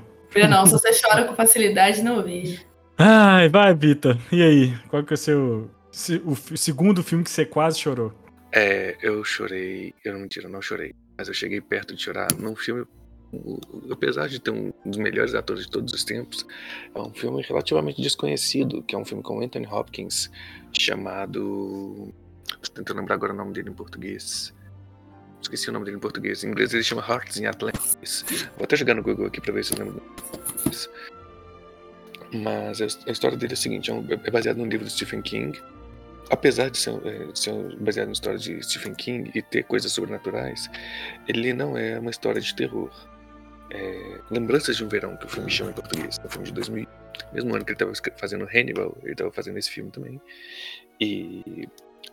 S5: Não, se você chora com facilidade, não vejo.
S1: Ai, vai, Bita. E aí? Qual que é o seu. se- O segundo filme que você quase chorou?
S4: É, eu chorei. Eu não mentira, eu não chorei. Mas eu cheguei perto de chorar num filme. Apesar de ter um dos melhores atores de todos os tempos, é um filme relativamente desconhecido, que é um filme com Anthony Hopkins, chamado. Tô tentando lembrar agora o nome dele em português. Esqueci o nome dele em português. Em inglês ele chama Hearts in Atlantis. Vou até jogar no Google aqui pra ver se eu lembro. Mas a história dele é a seguinte: é, é baseado num livro de Stephen King. Apesar de ser, é, de ser baseado na história de Stephen King e ter coisas sobrenaturais, ele não é uma história de terror. É, Lembranças de um Verão, que o filme chama em português, é um filme de 2000, mesmo ano que ele estava fazendo Hannibal, ele estava fazendo esse filme também. E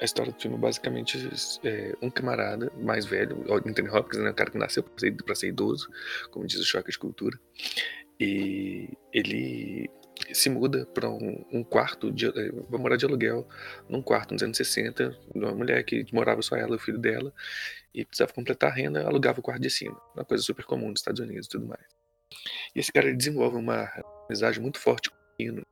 S4: a história do filme é basicamente é, um camarada mais velho, Anthony Hopkins, né, o cara que nasceu para ser, ser idoso, como diz o choque de cultura, e ele se muda para um, um, quarto, de, é, vai morar de aluguel num quarto nos anos 60, de uma mulher que morava só ela e o filho dela, e precisava completar a renda, alugava o quarto de cima, uma coisa super comum nos Estados Unidos e tudo mais. E esse cara desenvolve uma amizade muito forte com o menino,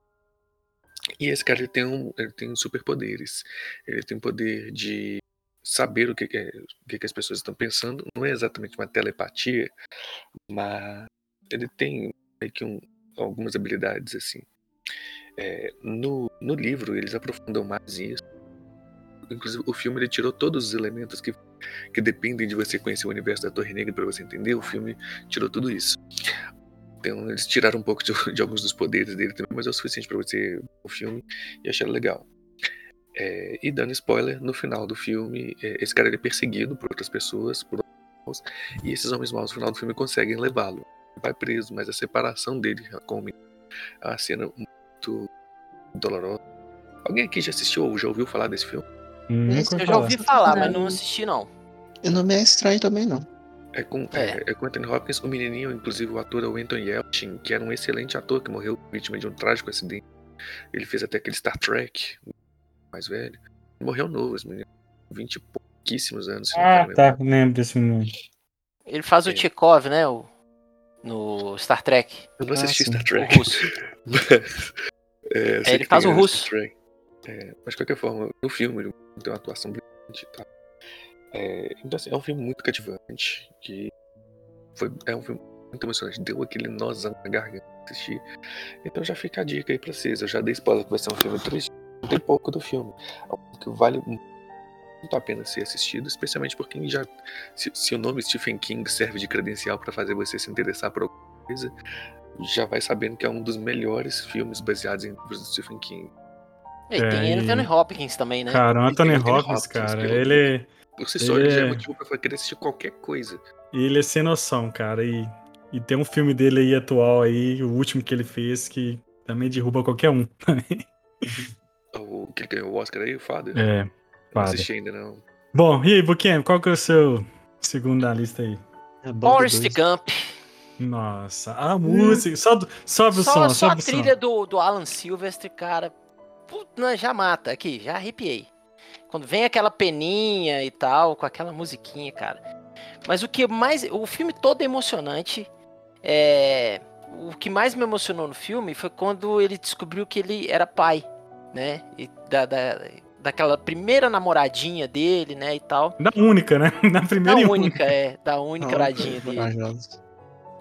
S4: e esse cara ele tem, um, ele tem superpoderes. Ele tem poder de saber o que, que, é, o que, que as pessoas estão pensando. Não é exatamente uma telepatia, mas ele tem que um, algumas habilidades assim. É, no, no livro eles aprofundam mais isso. Inclusive o filme ele tirou todos os elementos que, que dependem de você conhecer o universo da Torre Negra para você entender. O filme tirou tudo isso. Então, eles tiraram um pouco de, de alguns dos poderes dele também, mas é o suficiente para você ver o filme e achar legal. É, e dando spoiler, no final do filme, é, esse cara é perseguido por outras pessoas, por homens, e esses homens maus no final do filme conseguem levá-lo. Vai preso, mas a separação dele com o menino é uma cena muito dolorosa. Alguém aqui já assistiu ou já ouviu falar desse filme?
S3: Hum, eu já ouvi falar, mas não assisti não.
S2: Eu não me é estranho também não.
S4: É com, é. É, é com Anthony Hopkins, o menininho, inclusive o ator é o Anton Yelchin, que era um excelente ator que morreu vítima de um trágico acidente. Ele fez até aquele Star Trek, mais velho. Morreu novo, esse menino, 20 e pouquíssimos anos.
S1: Ah, tá, lembro desse menino.
S3: Ele faz o é. Chekhov, né? O, no Star Trek.
S4: Eu não assisti ah, Star Trek. O russo. mas,
S3: é, é ele faz o russo.
S4: É, mas de qualquer forma, no filme ele tem uma atuação brilhante e tal. É, então, assim, é um filme muito cativante, que foi, é um filme muito emocionante, deu aquele nozão na garganta assistir. Então já fica a dica aí pra vocês. Eu já dei spoiler que vai ser um filme triste, tem pouco do filme. É que vale muito a pena ser assistido, especialmente por quem já. Se, se o nome Stephen King serve de credencial para fazer você se interessar por alguma coisa, já vai sabendo que é um dos melhores filmes baseados em livros do Stephen King.
S3: E tem é, Anthony Hopkins também, né?
S1: Cara, o Anthony, Anthony Hopkins, Hopkins, cara, ele.
S4: Por si só, ele já é, é motivo pra querer assistir qualquer coisa.
S1: E ele é sem noção, cara. E, e tem um filme dele aí atual aí, o último que ele fez, que também derruba qualquer um.
S4: o que ele ganhou o Oscar aí, o Father?
S1: É.
S4: Não assisti ainda, não.
S1: Bom, e aí, Buquem, qual que é o seu segundo da lista aí?
S3: É Forrest Gump.
S1: Nossa, a música. Só, sobe o som,
S3: só
S1: sobe
S3: a trilha do, do Alan Silvestre, cara. Puta, já mata aqui, já arrepiei. Quando vem aquela peninha e tal, com aquela musiquinha, cara. Mas o que mais. O filme todo é emocionante. É, o que mais me emocionou no filme foi quando ele descobriu que ele era pai, né? E da, da, daquela primeira namoradinha dele, né? E tal.
S1: Da única, né?
S3: Da primeira da única, única. é. Da única namoradinha dele.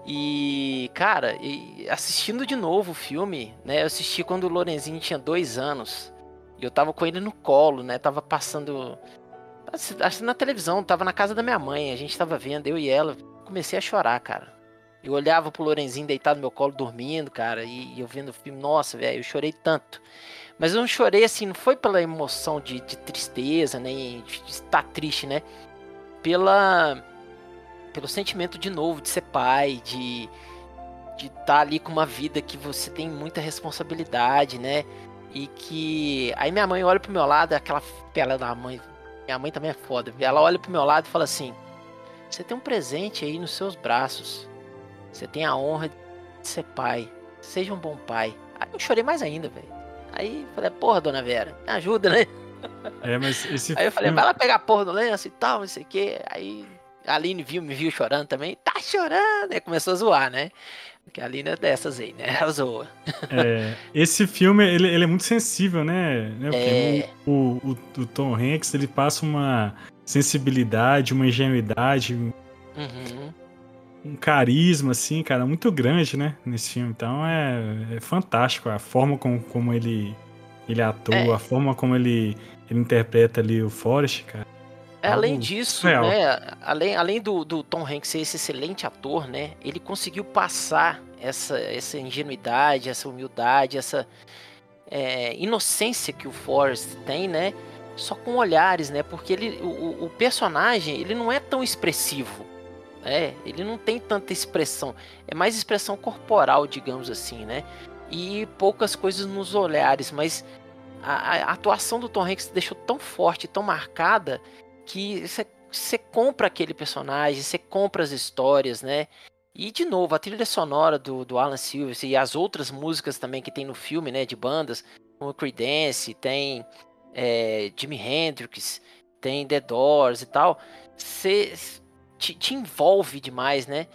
S3: E, cara, e assistindo de novo o filme, né? Eu assisti quando o Lorenzinho tinha dois anos. E eu tava com ele no colo, né? Tava passando. Assim, na televisão, tava na casa da minha mãe, a gente tava vendo, eu e ela. Comecei a chorar, cara. Eu olhava pro Lorenzinho deitado no meu colo, dormindo, cara, e, eu vendo o filme, nossa, velho, eu chorei tanto. Mas eu não chorei assim, não foi pela emoção de, de tristeza, nem de, de estar triste, né? Pela. Pelo sentimento de novo de ser pai, de de estar tá ali com uma vida que você tem muita responsabilidade, né? E que. Aí minha mãe olha pro meu lado, aquela pela da mãe. Minha mãe também é foda. Ela olha pro meu lado e fala assim: Você tem um presente aí nos seus braços. Você tem a honra de ser pai. Seja um bom pai. Aí eu chorei mais ainda, velho. Aí falei, porra, dona Vera, me ajuda, né?
S1: É, mas esse
S3: Aí eu falei, vai lá pegar a porra do lenço e tal, não sei o quê. Aí a Aline viu, me viu chorando também. Tá chorando! Aí começou a zoar, né? Porque a Lina é dessas aí, né? Ela zoa.
S1: É, esse filme, ele, ele, é muito sensível, né? né?
S3: É...
S1: O, o, o, Tom Hanks, ele passa uma sensibilidade, uma ingenuidade,
S3: uhum.
S1: um carisma, assim, cara, muito grande, né? Nesse filme. Então é, é fantástico a forma como, como ele, ele atua, é. a forma como ele, ele interpreta ali o Forrest, cara.
S3: Além disso,
S1: real.
S3: né, além, além do, do Tom Hanks ser esse excelente ator, né, ele conseguiu passar essa, essa ingenuidade, essa humildade, essa é, inocência que o Forrest tem, né, só com olhares, né, porque ele, o, o personagem, ele não é tão expressivo, né, ele não tem tanta expressão, é mais expressão corporal, digamos assim, né, e poucas coisas nos olhares, mas a, a- a atuação do Tom Hanks deixou tão forte, tão marcada, que você compra aquele personagem, você compra as histórias, né? E de novo, a trilha sonora do, do Alan Silvestri e as outras músicas também que tem no filme, né? De bandas, como Creedence, tem é, Jimi Hendrix, tem The Doors e tal. Você te, te envolve demais, né?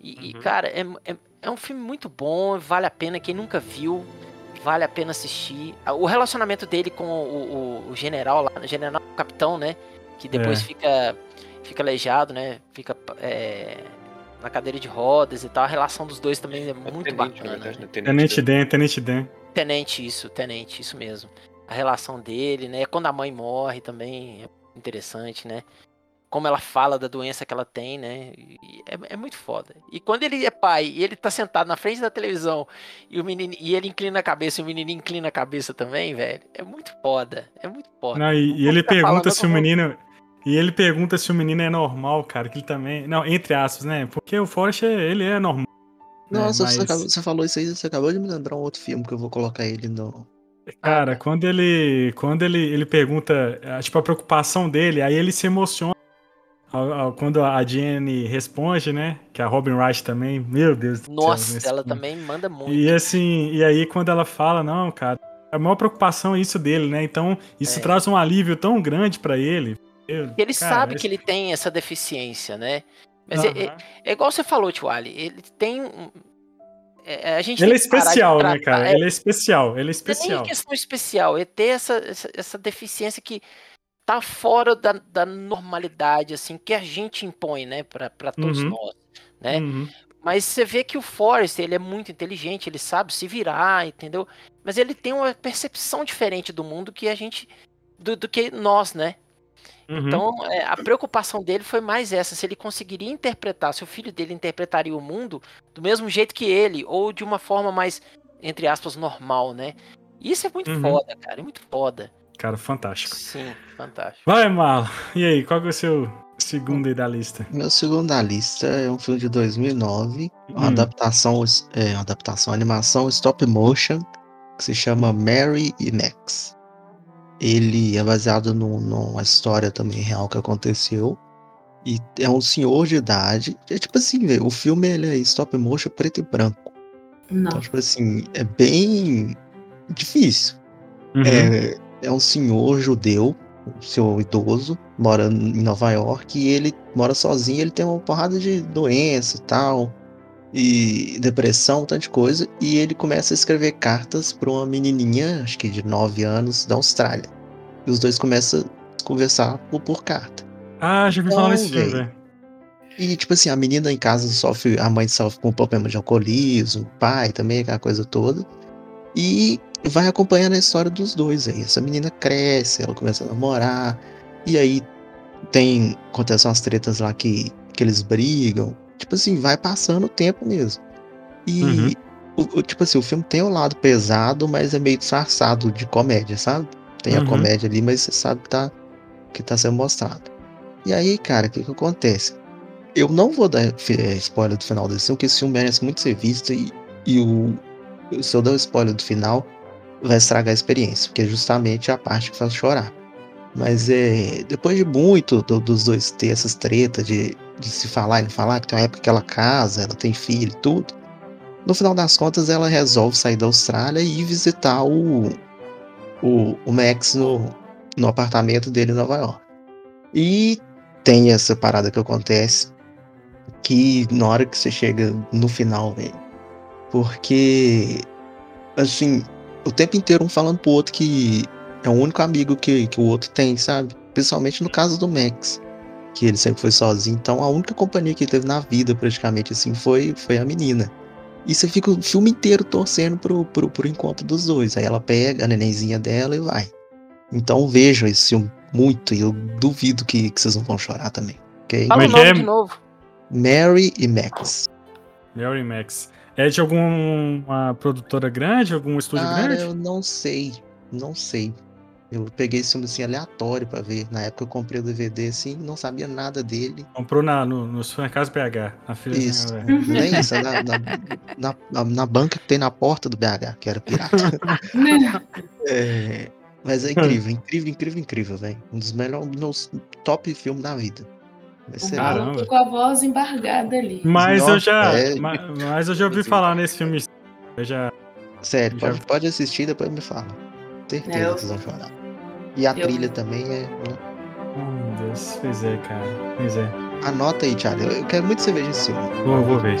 S3: E, e,
S6: Uhum.
S3: cara, é, é, é um filme muito bom, vale a pena. Quem nunca viu, vale a pena assistir. O relacionamento dele com o, o- o general lá, o general o capitão, né? Que depois
S1: É.
S3: fica, fica aleijado, né? Fica é, na cadeira de rodas e tal. A relação dos dois também é muito
S4: Tenente,
S3: bacana.
S4: na verdade,
S3: né?
S4: né? Tenente
S1: Tenente
S4: Dan.
S1: Tenente Dan.
S3: Tenente, isso, tenente, isso mesmo. A relação dele, né? Quando a mãe morre também é interessante, né? Como ela fala da doença que ela tem, né? E É, é muito foda. E quando ele é pai e ele tá sentado na frente da televisão e o menino e ele inclina a cabeça e o menino inclina a cabeça também, velho. É muito foda. É muito foda.
S1: Não, e, e ele
S3: Tá
S1: pergunta se o
S3: vou-
S1: menino. E ele pergunta se o menino é normal, cara, que ele também. Não, entre aspas, né? Porque o Forrest, ele é normal. né,
S2: Nossa, você,
S1: mas-
S2: acabou- você falou isso aí, você acabou de me lembrar um outro filme que eu vou colocar ele no.
S1: Cara, quando ele quando ele, ele pergunta, ah, tipo, a preocupação dele, aí ele se emociona. Quando a Jenny responde, né? Que a Robin Wright também, meu Deus do céu.
S3: Nossa,
S1: nesse
S3: ela
S1: filme.
S3: também manda muito.
S1: E assim, e aí quando ela fala, não, cara, a maior preocupação é isso dele, né? Então, isso
S3: É.
S1: traz um alívio tão grande pra ele. Eu-
S3: E ele
S1: cara,
S3: sabe
S1: esse-
S3: que ele tem essa deficiência, né? Mas é, é-
S1: Aham.
S3: é igual você falou, Tio Ali. Ele tem um. é, é, a gente
S1: Ele é
S3: tem
S1: especial, né, cara?
S3: é,
S1: Ele é especial, ele é
S3: Não é
S1: especial.
S3: questão especial, é ter essa, essa, essa deficiência que tá fora da, da normalidade, assim, que a gente impõe, né, pra, pra todos
S1: Uhum.
S3: nós, né?
S1: Uhum.
S3: Mas você vê que o Forrest, ele é muito inteligente, ele sabe se virar, entendeu? Mas ele tem uma percepção diferente do mundo que a gente, do, do que nós, né?
S1: Uhum.
S3: Então, é, a preocupação dele foi mais essa: se ele conseguiria interpretar, se o filho dele interpretaria o mundo do mesmo jeito que ele, ou de uma forma mais, entre aspas, normal, né? Isso é muito
S1: Uhum.
S3: foda, cara, é muito foda.
S1: Cara, fantástico.
S3: Sim, fantástico.
S1: Vai, Marlon. E aí, qual que é o seu segundo aí da lista?
S2: Meu segundo da lista é um filme de 2009, uma
S1: Hum.
S2: adaptação, é, uma adaptação, animação stop motion, que se chama Mary e Max. Ele é baseado num- numa história também real que aconteceu. E é um senhor de idade. É tipo assim, o filme ele é stop motion preto e branco.
S5: Não.
S2: Então, tipo assim, é bem difícil.
S1: Uhum.
S2: É, é um senhor judeu, um senhor idoso, mora em Nova York e ele mora sozinho, ele tem uma porrada de doença e tal, e depressão, um tanto de coisa, e ele começa a escrever cartas para uma menininha, acho que de 9 anos, da Austrália. E os dois começam a conversar por, por carta.
S1: Ah, já vi falar
S2: Não,
S1: nesse filme,
S2: velho. E, tipo assim, a menina em casa sofre, a mãe sofre com problema de alcoolismo, o pai também, aquela coisa toda. E vai acompanhando a história dos dois aí. Essa menina cresce, ela começa a namorar, e aí tem. Acontecem umas tretas lá que, que eles brigam. Tipo assim, vai passando o tempo mesmo. E,
S1: Uhum.
S2: o, o- tipo assim, o filme tem o lado pesado, mas é meio disfarçado de comédia, sabe? Tem
S1: Uhum.
S2: a comédia ali, mas você sabe que tá, que tá sendo mostrado. E aí, cara, o que que acontece? Eu não vou dar eh, spoiler do final desse filme, porque esse filme merece muito ser visto e, e o, se eu der o spoiler do final, vai estragar a experiência, porque é justamente a parte que faz chorar. Mas é, depois de muito do- dos dois ter essas tretas de, de se falar e não falar, que tem uma época que ela casa, ela tem filho e tudo, no final das contas ela resolve sair da Austrália e visitar o, o, o Max no, no apartamento dele em Nova York. E tem essa parada que acontece que na hora que você chega no final, velho. Porque, assim, o tempo inteiro um falando pro outro que é o único amigo que, que o outro tem, sabe? Principalmente no caso do Max, que ele sempre foi sozinho. Então a única companhia que ele teve na vida, praticamente, assim, foi, foi a menina. E você fica o filme inteiro torcendo pro, pro, pro encontro dos dois. Aí ela pega a nenenzinha dela e vai. Então vejam esse filme muito e eu duvido que, que vocês não vão chorar também. Ok?
S3: Fala o nome
S1: é-
S3: de novo.
S2: Mary e Max.
S1: Mary Max. É de alguma produtora grande, algum estúdio
S2: Cara,
S1: grande?
S2: eu não sei. Não sei. Eu peguei esse filme assim aleatório pra ver. Na época eu comprei o DVD assim, não sabia nada dele.
S1: Comprou na, no, no supermercado BH, na feira
S2: Isso. É isso, é na, na, na, na- na banca que tem na porta do BH, que era pirata. É, mas é incrível, incrível, incrível, incrível, velho. Um dos melhores, meus top filmes da vida.
S1: Caramba.
S5: com a voz embargada ali.
S1: Mas eu
S2: Nossa,
S1: já,
S2: é.
S1: ma- mas eu já ouvi falar nesse filme. Eu já
S2: Sério,
S1: Já-
S2: pode, pode assistir e depois me fala. Certeza
S5: É, eu-
S2: que vocês vão chorar. E a
S5: Eu-
S2: trilha também é.
S1: Oh, meu Deus, pois é, cara. Pois é.
S2: Anota aí, Thiago. Eu quero muito que você veja esse filme.
S1: Vou, vou ver.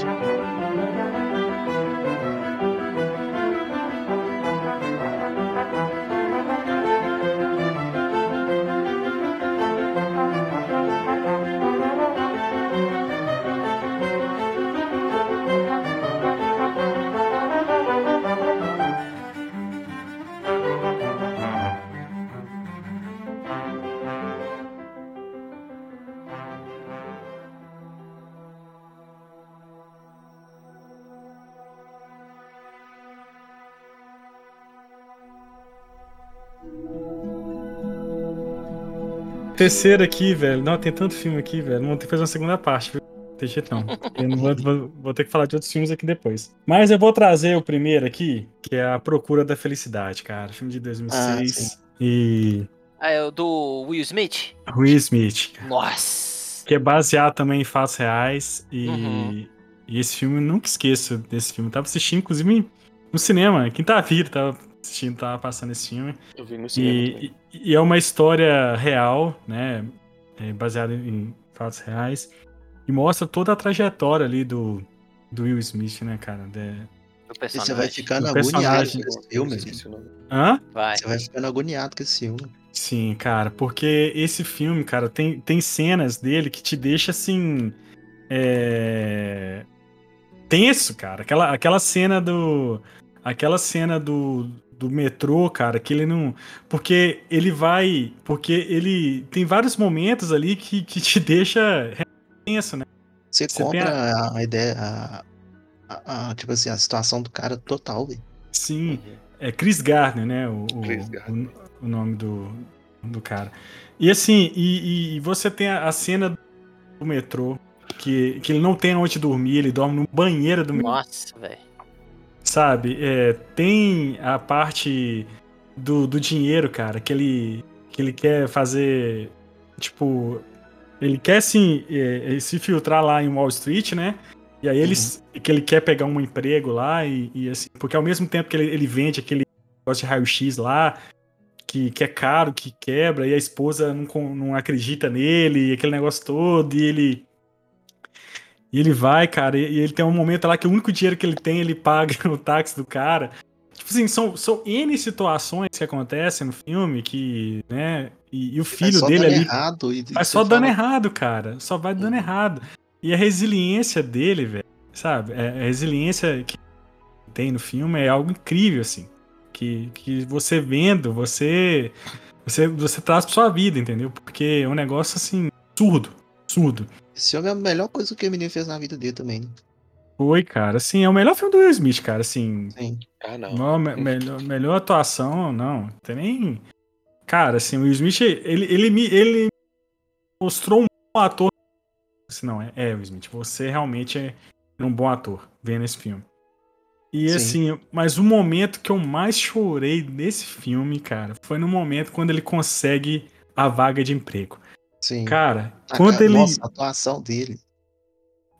S1: Terceiro aqui, velho. Não, tem tanto filme aqui, velho. Vamos ter que fazer uma segunda parte, viu? Não tem jeito não. Eu não vou, vou- vou ter que falar de outros filmes aqui depois. Mas eu vou trazer o primeiro aqui, que é A Procura da Felicidade, cara. Filme de 2006. e
S3: Ah, é o do Will Smith?
S1: Will Smith, cara.
S3: Nossa.
S1: que é baseado também em fatos reais. E,
S3: Uhum.
S1: e esse filme, eu nunca esqueço desse filme. Eu tava assistindo, inclusive, no cinema. Quinta vida, tava assistindo, tava passando esse filme.
S4: Eu vi no cinema também.
S1: E, e é uma história real, né? é, baseada em fatos reais. E mostra toda a trajetória ali do, do Will Smith, né, cara? De-
S2: E você vai ficando agoniado com esse filme.
S1: Hã?
S3: Vai.
S2: Você vai ficando agoniado com esse filme.
S1: Sim, cara, porque esse filme, cara, tem, tem cenas dele que te deixa assim. É... Tenso, cara. Aquela, aquela cena do. Aquela cena do, do metrô, cara, que ele não. Porque ele vai. Porque ele. Tem vários momentos ali que, que te deixa tenso, né?
S2: Você,
S1: Você
S2: compra a... a ideia, a, a- a- tipo assim, a situação do cara total, velho.
S1: Sim.
S4: Uhum.
S1: É Chris Gardner, né? O, o,
S4: Chris Gardner.
S1: o- o nome do, do cara. E assim, e, e você tem a, a cena do metrô, que, que ele não tem onde dormir, ele dorme no banheiro do metrô,
S3: Nossa, velho.
S1: Sabe? É, tem a parte do, do dinheiro, cara, que ele, que ele quer fazer, tipo, ele quer assim, é, é, se filtrar lá em Wall Street, né? E aí ele, que ele quer pegar um emprego lá e, e assim, porque ao mesmo tempo que ele, ele vende aquele negócio de raio-x lá, que, que é caro, que quebra, e a esposa não, não acredita nele, e aquele negócio todo, e ele. E ele vai, cara, e, e ele tem um momento lá que o único dinheiro que ele tem, ele paga o táxi do cara. Tipo assim, são, são N situações que acontecem no filme que, né? E, e o filho dele
S2: dando
S1: ali
S2: errado. E,
S1: Vai só dando
S2: fala,
S1: errado, cara. Só vai dando errado. E a resiliência dele, velho, sabe? É- A resiliência que tem no filme é algo incrível, assim. Que, que você vendo, você, você você traz pra sua vida, entendeu? Porque é um negócio, assim, surdo. Surdo.
S2: Esse filme é a melhor coisa que o menino fez na vida dele também. né?
S1: Foi, cara. Assim, é o melhor filme do Will Smith, cara. Assim,
S2: Sim.
S4: Ah, não.
S1: Não, me- melhor, melhor atuação, não. Não tem nem. Cara, assim, o Will Smith, ele, ele, me, ele mostrou um bom ator. Assim, não, é, é, Will Smith, você realmente é um bom ator vendo esse filme. E
S2: Sim.
S1: assim, mas o momento que eu mais chorei nesse filme, cara, foi no momento quando ele consegue a vaga de emprego.
S2: Sim.
S1: Cara,
S2: A
S1: quando ele.
S2: Nossa, a atuação dele.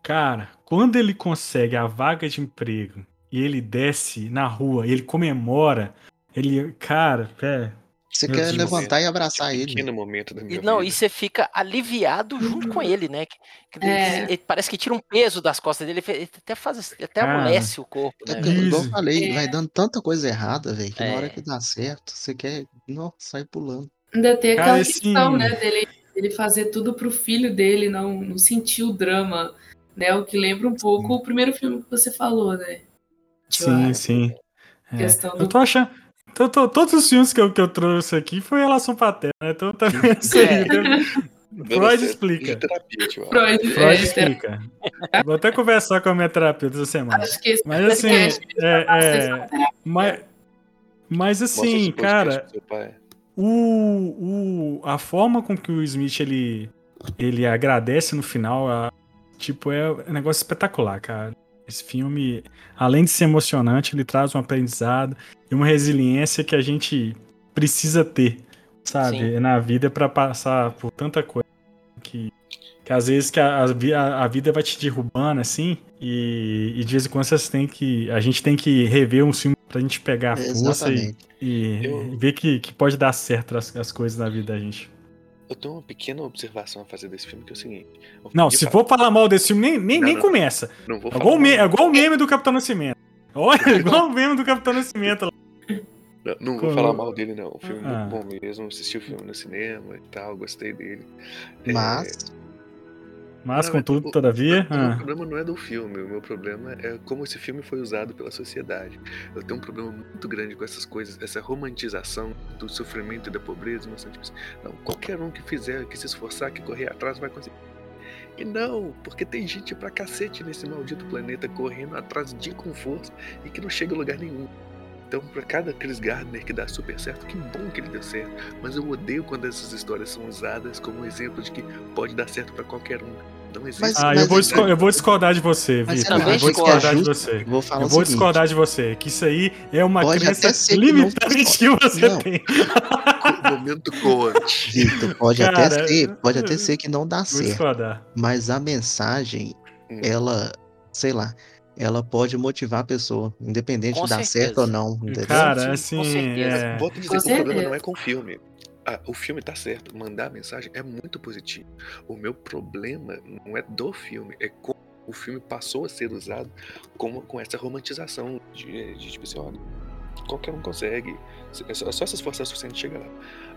S1: Cara, quando ele consegue a vaga de emprego e ele desce na rua, e ele comemora, ele, cara, é,
S2: Você quer
S1: Deus.
S2: levantar e abraçar ele.
S4: Pequeno momento da minha
S3: E, não, e
S4: vida.
S3: você fica aliviado junto com ele, né? Que- que
S5: É.
S3: ele- ele parece que tira um peso das costas dele, ele até faz, até
S1: Cara.
S3: amolece o corpo,
S2: É
S3: né?
S2: que, igual eu falei,
S5: É.
S2: vai dando tanta coisa errada, velho, que na hora
S3: É.
S2: que dá certo, você quer não, sair pulando.
S5: Ainda tem
S1: Cara,
S5: aquela
S1: esse-
S5: questão, né, dele, dele fazer tudo pro filho dele, não, não sentir o drama, né? O que lembra um pouco o primeiro filme que você falou, né? Tipo,
S1: sim, sim. É.
S5: questão
S1: Eu
S5: do.
S1: tô achando, to- to- todos os filmes que eu, que eu trouxe aqui foi relação paterna, né? Então também é isso aí.
S3: É.
S1: né?
S4: Dando
S1: Freud
S4: certo
S1: explica.
S4: Terapia, tipo,
S5: Freud,
S1: Freud
S5: é,
S1: explica. Vou até conversar com a minha terapeuta essa semana.
S5: Acho que esse
S1: Mas assim, é, é,
S5: é,
S1: mas, mas assim, cara,
S4: pro seu pai.
S1: O, o, a forma com que o Smith ele, ele agradece no final, a- tipo, é um negócio espetacular, cara. Esse filme, além de ser emocionante, ele traz um aprendizado e uma resiliência que a gente precisa ter, sabe,
S3: Sim.
S1: na vida pra passar por tanta coisa que, que às vezes que a, a a- vida vai te derrubando assim e, e de vez em quando que a gente tem que rever um filme pra gente pegar a força e, e
S4: Eu-
S1: ver que, que pode dar certo as, as coisas na vida da gente.
S4: Eu tenho uma pequena observação a fazer desse filme, que é o seguinte. o
S1: Não, se for falar mal desse filme, nem, nem,
S4: Não,
S1: nem
S4: não.
S1: começa.
S4: Não vou
S1: É
S4: falar
S1: igual, o me-
S4: mal.
S1: é igual o meme do Capitão Nascimento. Olha, é igual o meme do Capitão Nascimento. lá.
S4: Não, não vou
S1: Como-
S4: falar mal dele, não. O filme é
S1: Ah.
S4: muito bom mesmo. Assisti o filme no cinema e tal, gostei dele. É,
S2: Mas,
S4: Não,
S1: contudo,
S4: o-
S1: todavia.
S4: O meu
S1: ah,
S4: problema não é do filme, o meu problema é como esse filme foi usado pela sociedade. Eu tenho um problema muito grande com essas coisas, essa romantização do sofrimento e da pobreza. Não, tipo não, qualquer um que fizer, que se esforçar, que correr atrás, vai conseguir. E não, porque tem gente pra cacete nesse maldito planeta correndo atrás de com força e que não chega a lugar nenhum. Então, pra cada Chris Gardner que dá super certo, que bom que ele deu certo. Mas eu odeio quando essas histórias são usadas como exemplo de que pode dar certo pra qualquer um. Não existe.
S2: Mas-
S1: Ah, eu vou,
S2: mas-
S1: eu vou discordar de você,
S2: Mas
S1: Vitor. Eu vou discordar de
S2: justo-
S1: você.
S2: vou falar
S1: Eu vou
S2: seguinte,
S1: discordar de você, que isso aí é uma
S2: Pode
S1: crença
S2: ser que não
S1: limitante que você
S2: Não.
S1: tem.
S4: momento coach.
S2: Vitor, pode
S1: Cara,
S2: até ser, pode até ser que não dá
S1: Vou
S2: certo.
S1: discordar.
S2: Mas a mensagem,
S4: Hum.
S2: ela, sei lá, ela pode motivar a pessoa, independente
S3: Com
S2: de dar
S3: certeza.
S2: certo ou não. Entendeu?
S1: Cara,
S3: Sim,
S1: assim.
S3: com certeza.
S1: é,
S4: Volto a dizer
S5: Com
S4: que o problema
S5: certeza.
S4: não é com o filme. Ah, o filme tá certo, mandar a mensagem é muito positivo. O meu problema não é do filme, é como o filme passou a ser usado como, com essa romantização de, de tipo assim, olha, qualquer um consegue. É só, é só se esforçar o suficiente chegar lá.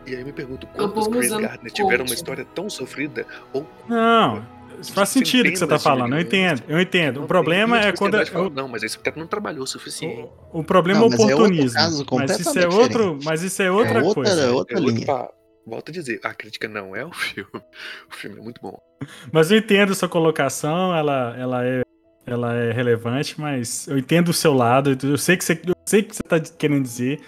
S4: E aí eu me pergunto, quantos Chris Gardner tiveram uma história tão sofrida ou
S1: Não, faz sentido o que você tá falando. Eu entendo, eu entendo.
S4: não
S1: O problema é quando.
S4: fala,
S1: o-
S4: não, mas esse cara não trabalhou o suficiente.
S1: O, o problema
S2: Não,
S1: é o
S2: é outro
S1: oportunismo.
S2: caso
S1: mas isso é outro,
S2: diferente.
S1: mas isso é outra
S2: é outra,
S1: coisa.
S2: outra
S4: É. Volto a dizer, a crítica não é o filme. O filme é muito bom.
S1: Mas eu entendo sua colocação, ela, ela, é, ela é relevante, mas eu entendo o seu lado, eu sei que você, eu sei o que você tá querendo dizer,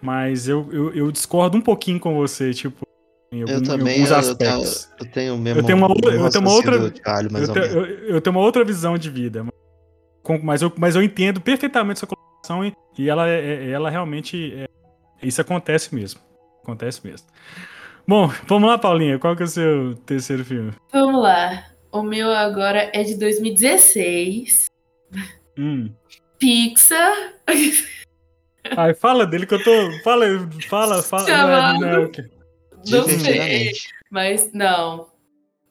S1: mas eu, eu, eu discordo um pouquinho com você, tipo, em, algum-
S2: Eu
S1: em
S2: também,
S1: alguns
S2: eu, eu, tenho-
S1: aspectos.
S2: eu tenho mesmo
S1: Eu tenho uma eu tenho uma outra- Eu,
S2: ou
S1: te-
S2: menos.
S1: eu- eu tenho uma outra visão de vida, mas, eu, mas eu entendo perfeitamente sua colocação e, e ela, é- é- ela realmente. é- isso acontece mesmo. Acontece mesmo. Bom, vamos lá, Paulinha. Qual que é o seu terceiro filme?
S5: Vamos lá. O meu agora é de 2016.
S1: Hum.
S5: Pixar.
S1: Ai, fala dele que eu tô. Fala, fala, fala.
S5: Chamado.
S1: Não, não, ok.
S5: Não sei. Mas não.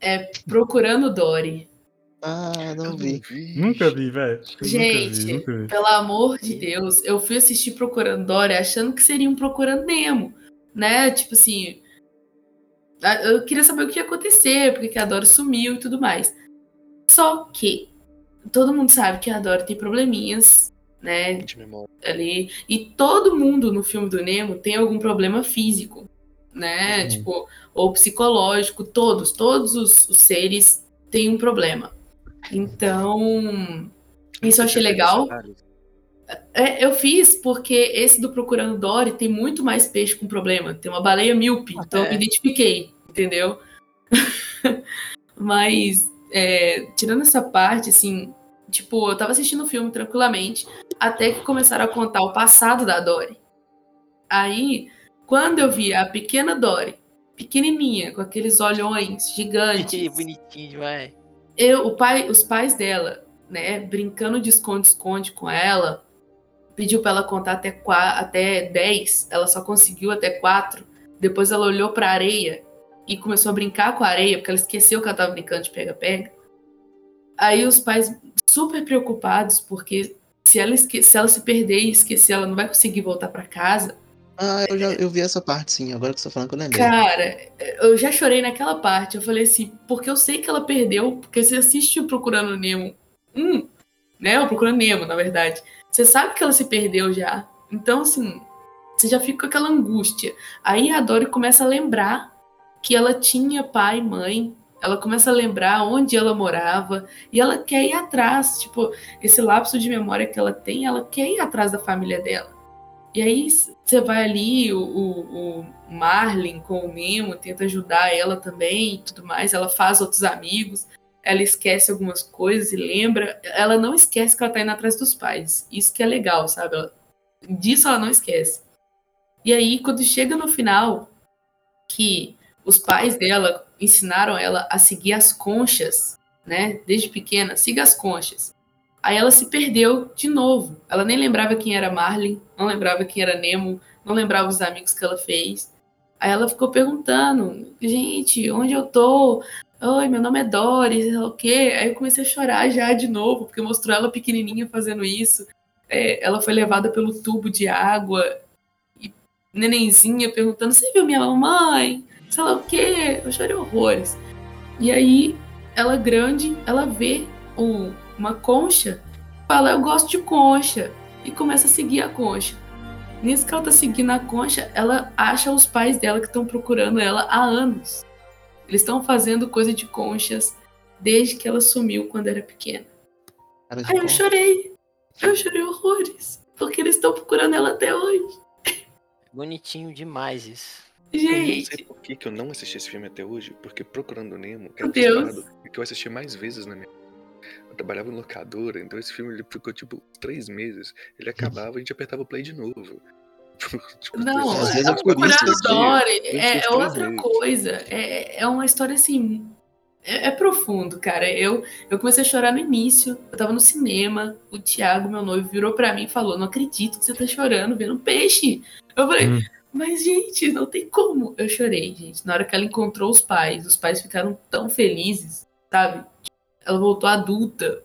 S5: É Procurando Dory.
S2: Ah, não vi.
S1: Nunca vi, velho. Nunca
S5: Gente,
S1: vi, nunca vi.
S5: Pelo amor de Deus, eu fui assistir Procurando Dory achando que seria um Procurando Nemo, né? Tipo assim, eu queria saber o que ia acontecer, porque que a Dory sumiu e tudo mais. Só que todo mundo sabe que a Dory tem probleminhas, né?
S4: De memória.
S5: ali. E todo mundo no filme do Nemo tem algum problema físico, né?
S2: Uhum.
S5: Tipo, ou psicológico, todos, todos os, os seres têm um problema. Então, isso eu achei legal. É, eu fiz porque esse do Procurando Dory tem muito mais peixe com problema. Tem uma baleia míope, então eu
S3: É.
S5: me identifiquei, entendeu? Mas, é, tirando essa parte, assim, tipo, eu tava assistindo o filme tranquilamente, até que começaram a contar o passado da Dory. Aí, quando eu vi a pequena Dory, pequenininha, com aqueles olhões
S3: Que
S5: gigantes,
S3: bonitinho demais.
S5: eu, o pai, os pais dela, né, brincando de esconde-esconde com ela, pediu pra ela contar até, até 10, ela só conseguiu até 4. Depois ela olhou pra areia e começou a brincar com a areia, porque ela esqueceu que ela tava brincando de pega-pega. Aí os pais super preocupados, porque se ela, esque- se ela se perder e esquecer, ela não vai conseguir voltar pra casa.
S2: Ah, eu já eu vi essa parte sim, agora que você tá falando que eu lembrei.
S5: Cara, eu já chorei naquela parte. Eu falei assim, porque eu sei que ela perdeu, porque você assiste o Procurando Nemo 1, né? O Procurando Nemo, na verdade. Você sabe que ela se perdeu já. Então, assim, você você já fica com aquela angústia. Aí a Dory começa a lembrar que ela tinha pai e mãe, ela começa a lembrar onde ela morava e ela quer ir atrás, tipo, esse lapso de memória que ela tem, ela quer ir atrás da família dela. E aí você vai ali, o, o, o Marlin com o Memo tenta ajudar ela também e tudo mais, ela faz outros amigos, ela esquece algumas coisas e lembra, ela não esquece que ela tá indo atrás dos pais. Isso que é legal, sabe? Ela, disso ela não esquece. E aí, quando chega no final, que os pais dela ensinaram ela a seguir as conchas, né? Desde pequena, siga as conchas. Aí ela se perdeu de novo. Ela nem lembrava quem era Marlin, não lembrava quem era Nemo, não lembrava os amigos que ela fez. Aí ela ficou perguntando, gente, onde eu tô? Oi, meu nome é Doris, o quê? Aí eu comecei a chorar já de novo, porque mostrou ela pequenininha fazendo isso. É, ela foi levada pelo tubo de água, e nenenzinha perguntando, você viu minha mamãe? Sei lá o quê? Eu chorei horrores. E aí, ela grande, ela vê um, uma concha, fala, eu gosto de concha, e começa a seguir a concha. Nisso que ela tá seguindo a concha, ela acha os pais dela que estão procurando ela há anos. Eles estão fazendo coisa de conchas desde que ela sumiu quando era pequena. Aí eu chorei. Eu chorei horrores. Porque eles estão procurando ela até hoje.
S3: Bonitinho demais isso.
S4: Eu não
S5: Gente,
S4: sei por que, que eu não assisti esse filme até hoje, porque Procurando Nemo é
S5: Meu
S4: um
S5: Deus.
S4: que eu assisti mais vezes na minha Eu trabalhava em locadora, então esse filme ele ficou tipo três meses. Ele acabava e a gente apertava o play de novo. Tipo,
S5: não,
S2: Às vezes
S5: a
S2: é
S5: Procurando
S2: que-
S5: Dory é,
S4: fiz
S5: é outra
S4: vezes.
S5: coisa. É, é uma história assim. É, é profundo, cara. Eu, eu comecei a chorar no início. Eu tava no cinema. O Thiago, meu noivo, virou pra mim e falou: Não acredito que você tá chorando vendo peixe. Eu falei,
S1: Hum.
S5: Mas, gente, não tem como. Eu chorei, gente. Na hora que ela encontrou os pais, os pais ficaram tão felizes, sabe? Ela voltou adulta.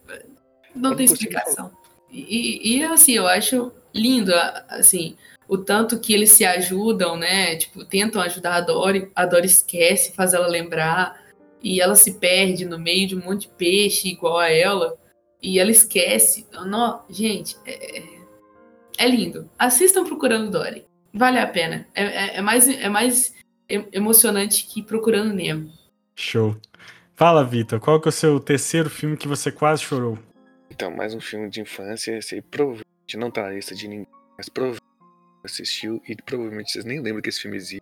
S5: Não
S4: Eu
S5: tem explicação. E, e, assim, eu acho lindo, assim, o tanto que eles se ajudam, né? Tipo, tentam ajudar a Dory, a Dory esquece, faz ela lembrar, e ela se perde no meio de um monte de peixe igual a ela, e ela esquece. Não, gente, é, é- é lindo. Assistam Procurando Dory. Vale a pena. É, é- é mais, é mais emocionante que Procurando Nemo.
S1: Show. Fala, Vitor, qual que é o seu terceiro filme que você quase chorou?
S4: Então, mais um filme de infância, esse aí provavelmente não tá na lista de ninguém, mas provavelmente assistiu e provavelmente vocês nem lembram que esse filme existe.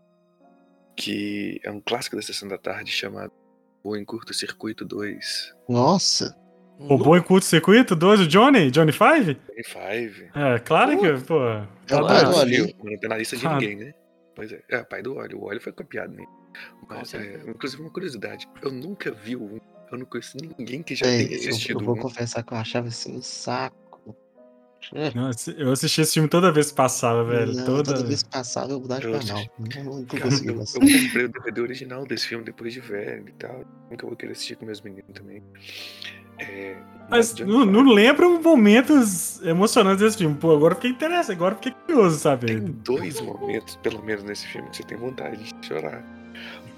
S4: Que é um clássico da sessão da tarde chamado O em Curto Circuito 2.
S2: Nossa,
S1: Robô em curto circuito? 2, o Johnny? Johnny Five?
S4: 25.
S1: É, claro que, pô.
S2: É o
S1: tá
S2: pai do Ali.
S4: Viu? Não tá na lista de
S1: Ah.
S4: ninguém, né? Pois é, é pai do óleo. O óleo foi copiado nele. Mas, é, inclusive, uma curiosidade: eu nunca vi o 1. Eu não conheço ninguém que já
S2: é,
S4: tenha
S2: eu,
S4: assistido
S2: eu
S4: o
S2: vou
S4: 1.
S2: confessar que eu achava assim um saco. É,
S1: Não, Eu assisti esse filme toda vez que passava, velho.
S2: não,
S1: toda...
S2: toda vez que passava eu mudava de
S4: Eu
S2: canal. Não, não
S4: Cara,
S2: consegui
S4: eu, eu comprei o DVD original desse filme depois de velho e tal. Nunca vou querer assistir com meus meninos também. É,
S1: Mas não, não lembro momentos emocionantes desse filme. Pô, agora fiquei interessado, agora fiquei curioso, sabe?
S4: Tem dois momentos, pelo menos nesse filme, que você tem vontade de chorar.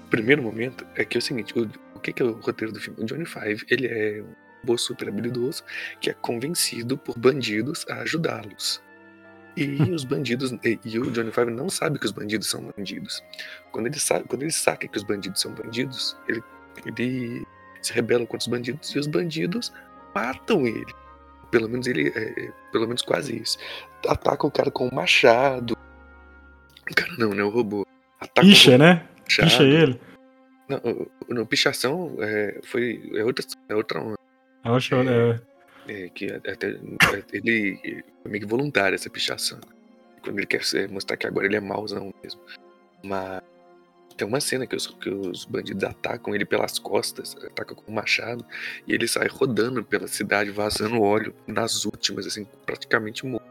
S4: O primeiro momento é que é o seguinte: o, o que, que é o roteiro do filme? O Johnny Five ele é um robô super habilidoso que é convencido por bandidos a ajudá-los. E os bandidos. E, e o Johnny Five não sabe que os bandidos são bandidos. Quando ele sabe, quando ele saca que os bandidos são bandidos, ele, ele se rebela contra os bandidos e os bandidos matam ele. Pelo menos ele. É, é, pelo menos quase isso. Ataca o cara com um machado. O cara não, né? O robô. Ataca
S1: Picha, né?
S4: com
S1: Picha
S4: machado.
S1: ele.
S4: Não, não, pichação é, foi. É outra, é outra onda.
S1: Eu acho, é,
S4: É, que até ele é meio que voluntário essa pichação. Quando ele quer mostrar que agora ele é mauzão mesmo. Mas tem uma cena que os, que os bandidos atacam ele pelas costas, atacam com um machado, e ele sai rodando pela cidade, vazando óleo nas últimas, assim, praticamente morto.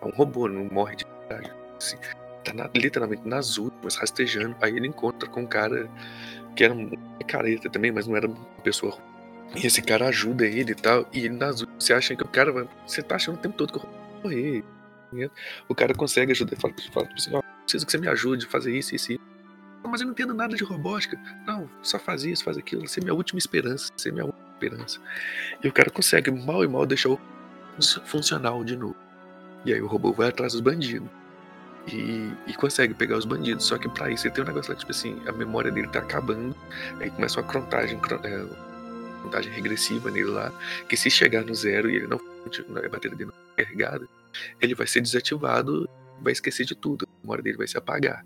S4: É um robô, não morre de verdade. Assim, tá na- literalmente nas últimas, rastejando. Aí ele encontra com um cara que era um careta também, mas não era uma pessoa ruim. E esse cara ajuda ele e tal. E ele nas últimas, você acha que o cara vai. Você tá achando o tempo todo que eu vou morrer. O cara consegue ajudar. Fala, fala assim, ó, preciso que você me ajude a fazer isso, e isso. "Não, Mas eu não entendo nada de robótica. Não, só faz isso, faz aquilo. Você é minha última esperança. Você é minha última esperança. E o cara consegue, mal e mal, deixar o fun- funcional de novo. E aí o robô vai atrás dos bandidos. e, e consegue pegar os bandidos. Só que pra isso ele tem um negócio lá, tipo assim, a memória dele tá acabando, aí começa uma contagem, é, contagem regressiva nele lá, que se chegar no zero e ele não a bateria dele não carregada, ele vai ser desativado, vai esquecer de tudo, a memória dele vai se apagar.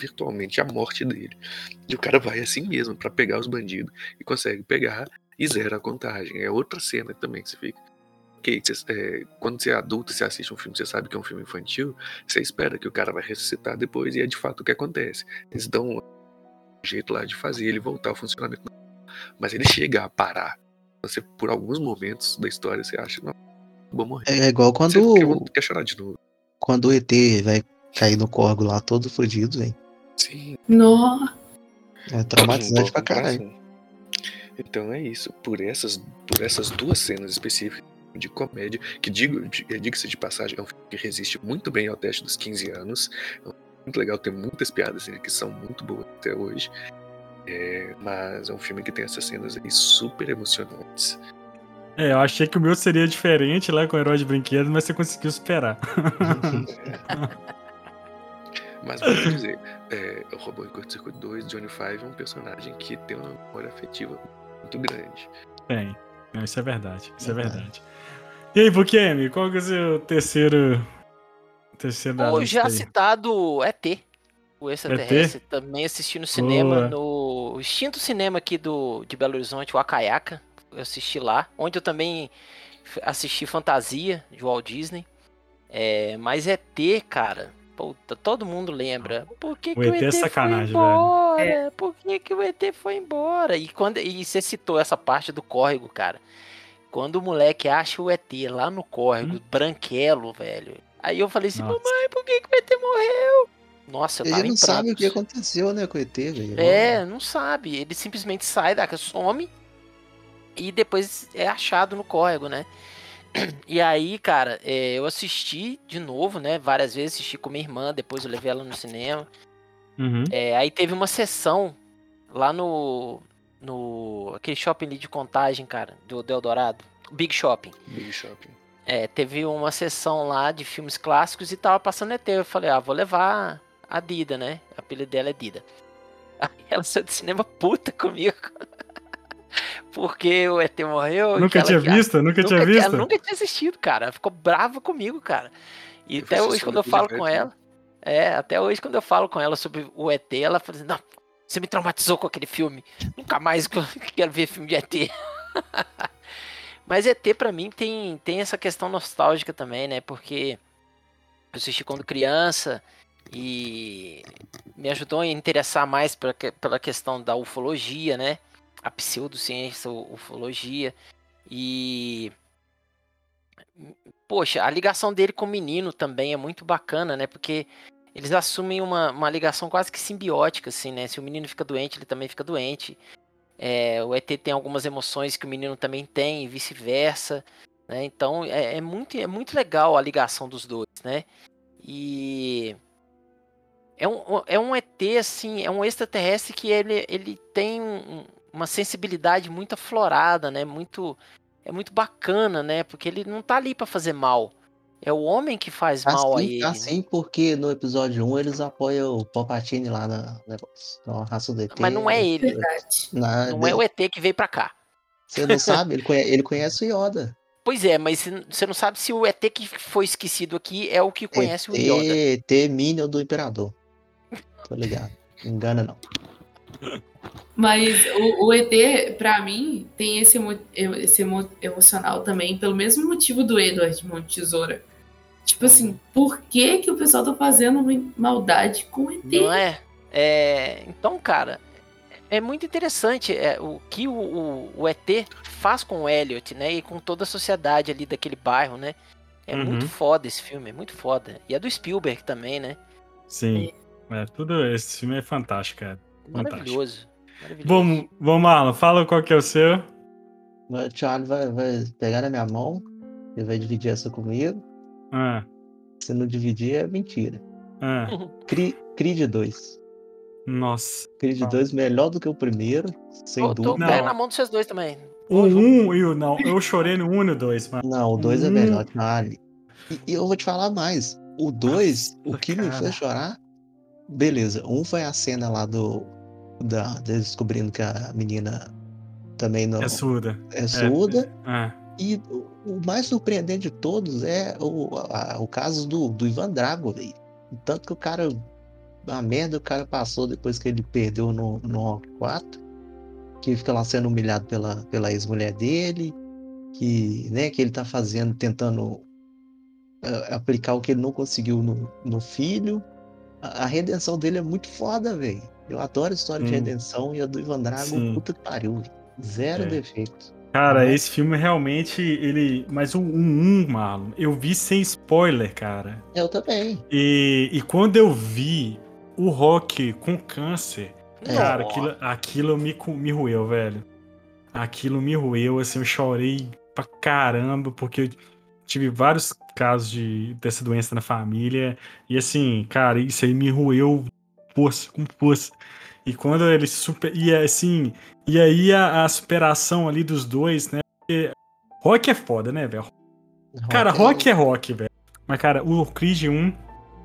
S4: Virtualmente a morte dele. E o cara vai assim mesmo pra pegar os bandidos e consegue pegar e zera a contagem. É outra cena também que você fica. Ok, você- é, quando você é adulto, você assiste um filme, você sabe que é um filme infantil, você espera que o cara vai ressuscitar depois e é de fato o que acontece. Eles dão um jeito lá de fazer ele voltar ao funcionamento. Mas ele chega a parar. Você, por alguns momentos da história, você acha, não, vou morrer.
S2: É igual
S4: Você
S2: quando,
S4: quer, quer chorar de novo.
S2: quando o ET vai cair no corgo lá todo fudido, velho.
S4: Sim,
S5: Nossa.
S2: É traumatizante
S4: um
S2: pra caralho.
S4: Então é isso. Por essas, por essas duas cenas específicas de comédia, que digo, di- diga-se de passagem, é um filme que resiste muito bem ao teste dos 15 anos. É um filme muito legal, tem muitas piadas nele que são muito boas até hoje. É, mas é um filme que tem essas cenas aí super emocionantes.
S1: É, eu achei que o meu seria diferente lá com o herói de brinquedo, mas você conseguiu superar.
S4: Mas vou dizer, é, o Robô em Curto Circuito 2, Johnny Five é um personagem que tem uma memória afetiva muito grande.
S1: Tem. Não, isso é verdade. Isso é
S2: Verdade.
S1: verdade. E aí, Bukemi, qual que é o seu terceiro. Terceiro da
S3: O já
S1: aí?
S3: citado ET. O extraterrestre. Também assisti no cinema,
S1: Boa.
S3: no extinto cinema aqui do, de Belo Horizonte, o Acaiaca. Eu assisti lá. Onde eu também assisti Fantasia, de Walt Disney. É, mas ET, cara. Puta, todo mundo lembra. Por que,
S1: O
S3: que
S1: ET é
S3: ET,
S1: sacanagem,
S3: foi embora?
S5: velho.
S3: Por que, que o ET foi embora? E, quando, e você citou essa parte do córrego, cara. Quando o moleque acha o ET lá no córrego,
S1: Hum.
S3: branquelo, velho. Aí eu falei assim,
S1: Nossa.
S3: mamãe, por que, que o ET morreu? Nossa, eu tava
S2: Ele não sabe o que aconteceu, né, com o ET, velho.
S3: É, não sabe. Ele simplesmente sai da some e depois é achado no córrego, né? E aí, cara, é, eu assisti de novo, né? Várias vezes, assisti com minha irmã, depois eu levei ela no cinema.
S1: Uhum.
S3: É, aí teve uma sessão lá no. no. aquele shopping ali de contagem, cara, do, do Eldorado. Big Shopping.
S4: Big Shopping.
S3: É, teve uma sessão lá de filmes clássicos e tava passando ET. Eu falei, ah, vou levar a Dida, né? A apelido dela é Dida. Aí ela saiu do cinema puta comigo. Porque o ET morreu.
S1: Nunca
S3: que ela-
S1: tinha visto? Nunca, tinha
S3: Nunca-
S1: visto?
S3: Ela nunca tinha assistido, cara. Ela ficou brava comigo, cara. E
S4: Eu
S3: até hoje, quando eu falo com ela. É, até hoje, quando eu falo com ela sobre o ET, ela fala assim: Não, você me traumatizou com aquele filme. Nunca mais quero ver filme de ET. Mas ET, pra mim, tem, tem essa questão nostálgica também, né? Porque eu assisti quando criança e me ajudou a interessar mais pela questão da ufologia, né? A pseudociência, u- ufologia. E. Poxa, a ligação dele com o menino também é muito bacana, né? Porque eles assumem uma, uma ligação quase que simbiótica, assim, né? Se o menino fica doente, ele também fica doente. É, o ET tem algumas emoções que o menino também tem, e vice-versa. Né? Então é, é muito, é muito legal a ligação dos dois, né? E é um, é um ET, assim, é um extraterrestre que ele, ele tem um- uma sensibilidade muito aflorada, né? Muito, é muito bacana, né? Porque ele não tá ali pra fazer mal. É o homem que faz mal a
S2: Assim,
S3: ele.
S2: tá
S3: né?
S2: assim porque no episódio 1 eles apoiam o Palpatine lá na negócio. Então a raça do ET.
S3: Mas não é ele.
S5: Verdade.
S2: Na-
S3: Não é o ET que veio pra cá.
S2: Você não sabe? Ele conhece, ele conhece o Yoda.
S3: Pois é, mas você- não sabe se o ET que foi esquecido aqui é o que conhece o Yoda.
S2: ET, ET Minion do Imperador. Tô ligado. Não engana não.
S5: Mas o, o ET, pra mim, tem esse, emo- esse emo- emocional também, pelo mesmo motivo do Edward Monte Tesoura. Tipo assim, por que, que o pessoal tá fazendo maldade com o ET?
S3: Não é? É, Então, cara, é muito interessante é, o que o, o- o ET faz com o Elliot, né? E com toda a sociedade ali daquele bairro, né? É
S1: Uhum.
S3: muito foda esse filme, é muito foda. E é do Spielberg também, né?
S1: Sim. É, tudo esse filme é fantástico, cara.
S3: Maravilhoso. maravilhoso.
S1: Vamos, vamos, Marlon, fala qual que é o seu.
S2: O Charlie vai, vai pegar na minha mão. Ele vai dividir essa comigo.
S1: Ah,
S2: Se não dividir, é mentira.
S1: ah,
S2: Cri- Creed 2.
S1: nossa.
S2: Creed
S1: Ah.
S2: 2 melhor do que o primeiro, sem
S3: Tô, tô
S2: dúvida.
S1: Não.
S3: na mão dos vocês dois também.
S1: O 1 e o não. Eu chorei no 1 e no 2, mano.
S2: Não, o 2 é
S1: Hum.
S2: melhor, Charlie. E, e eu vou te falar mais. O 2, o que me
S1: cara.
S2: fez chorar, beleza. Um foi a cena lá do. Da, descobrindo que a menina também não
S1: É surda.
S2: é surda.
S1: É.
S2: E o, mais surpreendente de todos é o, a- o caso do, do Ivan Drago, velho. Tanto que o cara. A merda o cara passou depois que ele perdeu no, no Rock 4. Que fica lá sendo humilhado pela, pela ex-mulher dele. Que, né, que ele tá fazendo, tentando aplicar o que ele não conseguiu no, no filho. A, a redenção dele é muito foda, velho. Eu adoro a história de
S1: Sim.
S2: redenção e a do Ivan Drago,
S1: Sim.
S2: puta que pariu. Zero
S1: É.
S2: defeito.
S1: Cara, esse filme realmente, ele. Mas o 1, um, Marlon, eu vi sem spoiler, cara.
S2: Eu também.
S1: E, e quando eu vi o Rock com câncer,
S2: É.
S1: cara, aquilo, aquilo me, me roeu, velho. Aquilo me roeu, assim, eu chorei pra caramba, porque eu tive vários casos de, dessa doença na família. E assim, cara, isso aí me roeu força, com força. E quando ele super. E assim. E aí a, a superação ali dos dois, né? Porque rock é foda, né, velho? Cara, rock é rock, velho. Mas, cara, o Creed 1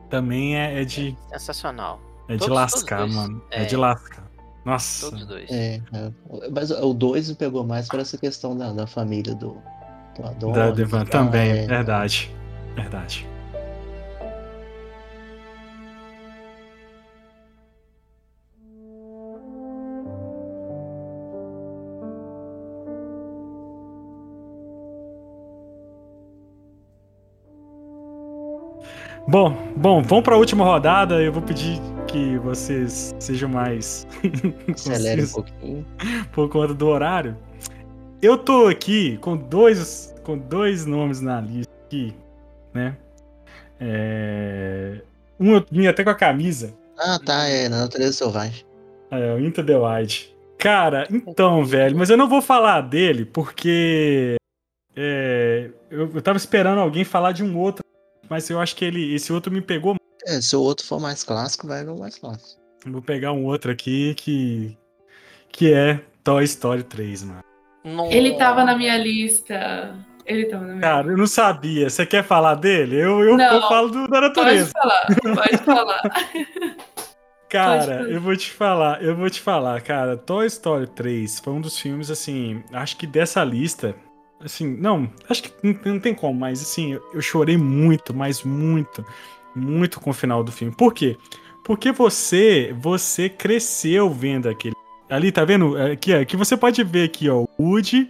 S1: também é, é de,
S3: Sensacional.
S1: é de
S3: Todos-
S1: lascar,
S3: todos dois.
S1: mano. É.
S3: É.
S1: de lascar. Nossa.
S3: Todos dois.
S2: É, é. Mas o 2 me pegou mais por essa questão da, da família do, do Adonis.
S1: Da Devan também,
S2: é.
S1: verdade. Verdade. Bom, bom, vamos para a última rodada. Eu vou pedir que vocês sejam mais
S2: Acelera um pouquinho.
S1: por conta do horário. Eu tô aqui com dois, com dois nomes na lista aqui, né? É... Um eu vim até com a camisa,
S2: Ah, tá, é na natureza selvagem.
S1: é, o Into the Wild. Cara, então, velho, mas eu não vou falar dele porque é, eu, eu tava esperando alguém falar de um outro, mas eu acho que ele, esse outro me pegou.
S2: É, se o outro for mais clássico, vai no mais clássico.
S1: Vou pegar um outro aqui que que é Toy Story 3, mano.
S3: Nossa.
S5: Ele tava na minha lista. Ele tava na minha
S1: Cara, eu não sabia. Você quer falar dele? Eu, eu,
S5: Não.
S1: eu falo do, da
S5: Pode
S1: natureza.
S5: falar, pode falar.
S1: Cara, eu vou te falar, eu vou te falar, cara. Toy Story 3 foi um dos filmes, assim, acho que dessa lista, assim, não, acho que não, não tem como, mas assim, eu, eu chorei muito, mas muito, muito com o final do filme. Por quê? Porque você, você cresceu vendo aquele. Ali, tá vendo? Aqui, aqui você pode ver aqui, ó, o Woody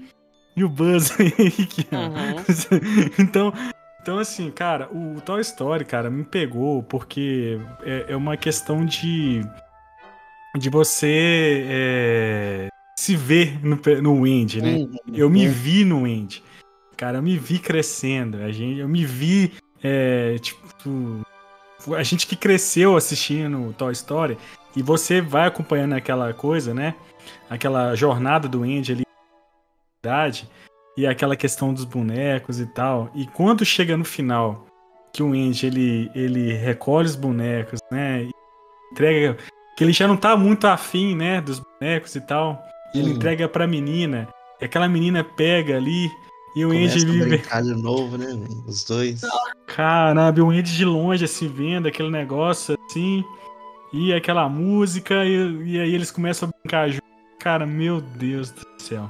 S1: e o Buzz aqui.
S3: Uhum.
S1: então, então, assim, cara, o Toy Story, cara, me pegou porque é, é uma questão de. de você é, se ver no, no Wendy, né?
S2: Uhum,
S1: Eu me
S2: uhum.
S1: vi no Wendy. Cara, eu me vi crescendo. A gente, eu me vi, é, tipo, a gente que cresceu assistindo Toy Story e você vai acompanhando aquela coisa, né? Aquela jornada do Andy ali, idade, e aquela questão dos bonecos e tal. E quando chega no final, que o Andy ele, ele recolhe os bonecos, né? e Entrega que ele já não tá muito afim, né, dos bonecos e tal. E ele entrega pra menina. E aquela menina pega ali e o
S2: Começa
S1: Andy vive
S2: brincar de novo, né? Os dois.
S1: Caramba, o Andy de longe, assim, vendo aquele negócio, assim, e aquela música, e, e aí eles começam a brincar junto. Cara, meu Deus do céu.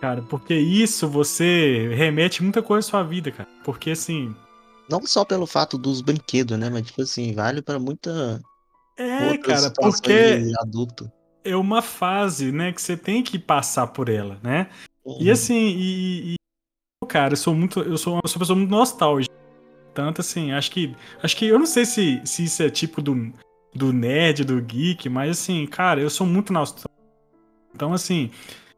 S1: Cara, porque isso você remete muita coisa à sua vida, cara. Porque, assim,
S2: Não só pelo fato dos brinquedos, né? Mas, tipo assim, vale pra muita
S1: é, cara, porque
S2: adulto.
S1: É uma fase, né, que você tem que passar por ela, né? E
S2: Uhum.
S1: assim, e, e- cara, eu sou muito, eu sou uma sou uma pessoa muito nostálgica. Tanto assim, acho que, acho que eu não sei se, se isso é tipo do, do nerd, do geek, mas assim, cara, eu sou muito nostálgico. Então assim,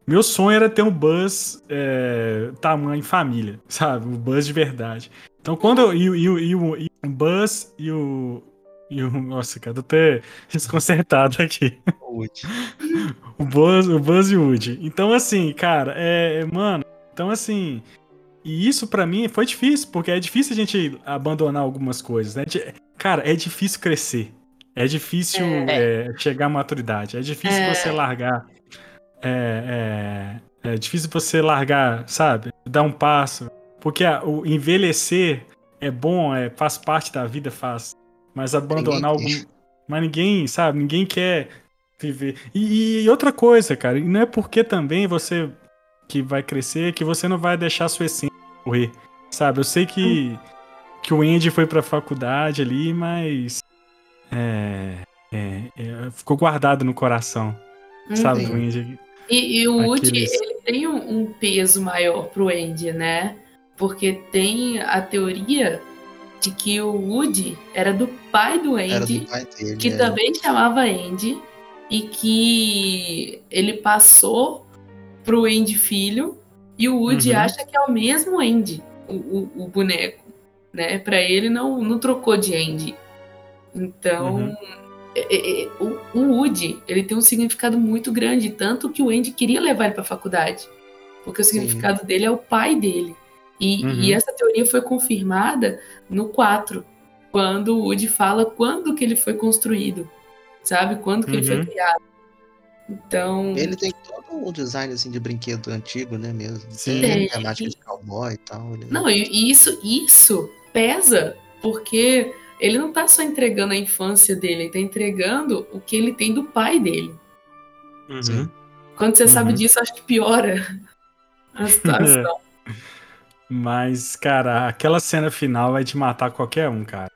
S1: meu sonho era ter um Buzz é, tamanho família, sabe? Um Buzz de verdade. Então quando eu, e, e, e, e o Buzz e o e o, nossa, cara, tô até desconcertado aqui. O Buzz, o Buzz e o Woody. Então, assim, cara, é, é- Mano, então assim. E isso pra mim foi difícil, porque é difícil a gente abandonar algumas coisas, né? De- Cara, é difícil crescer. É difícil
S3: É.
S1: é, chegar à maturidade. É difícil
S5: É.
S1: você largar. É, é, é difícil você largar, sabe? Dar um passo. Porque a- o envelhecer é bom, é, faz parte da vida, faz. Mas abandonar
S2: Ninguém
S1: algum. Mas ninguém, sabe? Ninguém quer viver. E, e outra coisa, cara, e não é porque também você que vai crescer que você não vai deixar sua essência morrer. Sabe? Eu sei que, que o Andy foi pra faculdade ali, mas. É, é, é, ficou guardado no coração. Sabe,
S2: Sim.
S1: o Andy.
S5: E, e o Woody,
S1: Aqueles-
S5: ele tem um, um peso maior pro Andy, né? Porque tem a teoria de que o Woody era do pai do Andy,
S2: do pai dele.
S5: que
S2: é.
S5: também chamava Andy, e que ele passou pro Andy filho, e o Woody
S1: Uhum.
S5: acha que é o mesmo Andy, o, o, o boneco, né? Pra ele não, não trocou de Andy. Então,
S1: Uhum.
S5: é- é- o, o Woody, ele tem um significado muito grande, tanto que o Andy queria levar ele pra faculdade, porque o
S2: Sim.
S5: significado dele é o pai dele. E,
S1: Uhum.
S5: e essa teoria foi confirmada no 4, quando o Woody fala quando que ele foi construído, sabe? Quando que ele foi
S1: Uhum.
S5: criado. Então,
S2: Ele tem todo um design assim de brinquedo antigo, né mesmo?
S1: Sim.
S2: Tem
S5: Tem.
S2: temática de cowboy e tal. ele-
S5: não, e, isso, isso pesa, porque ele não tá só entregando a infância dele, ele tá entregando o que ele tem do pai dele.
S2: Sim.
S5: Quando você sabe
S1: Uhum.
S5: disso, acho que piora a situação.
S1: Mas, cara, aquela cena final vai te matar qualquer um, cara.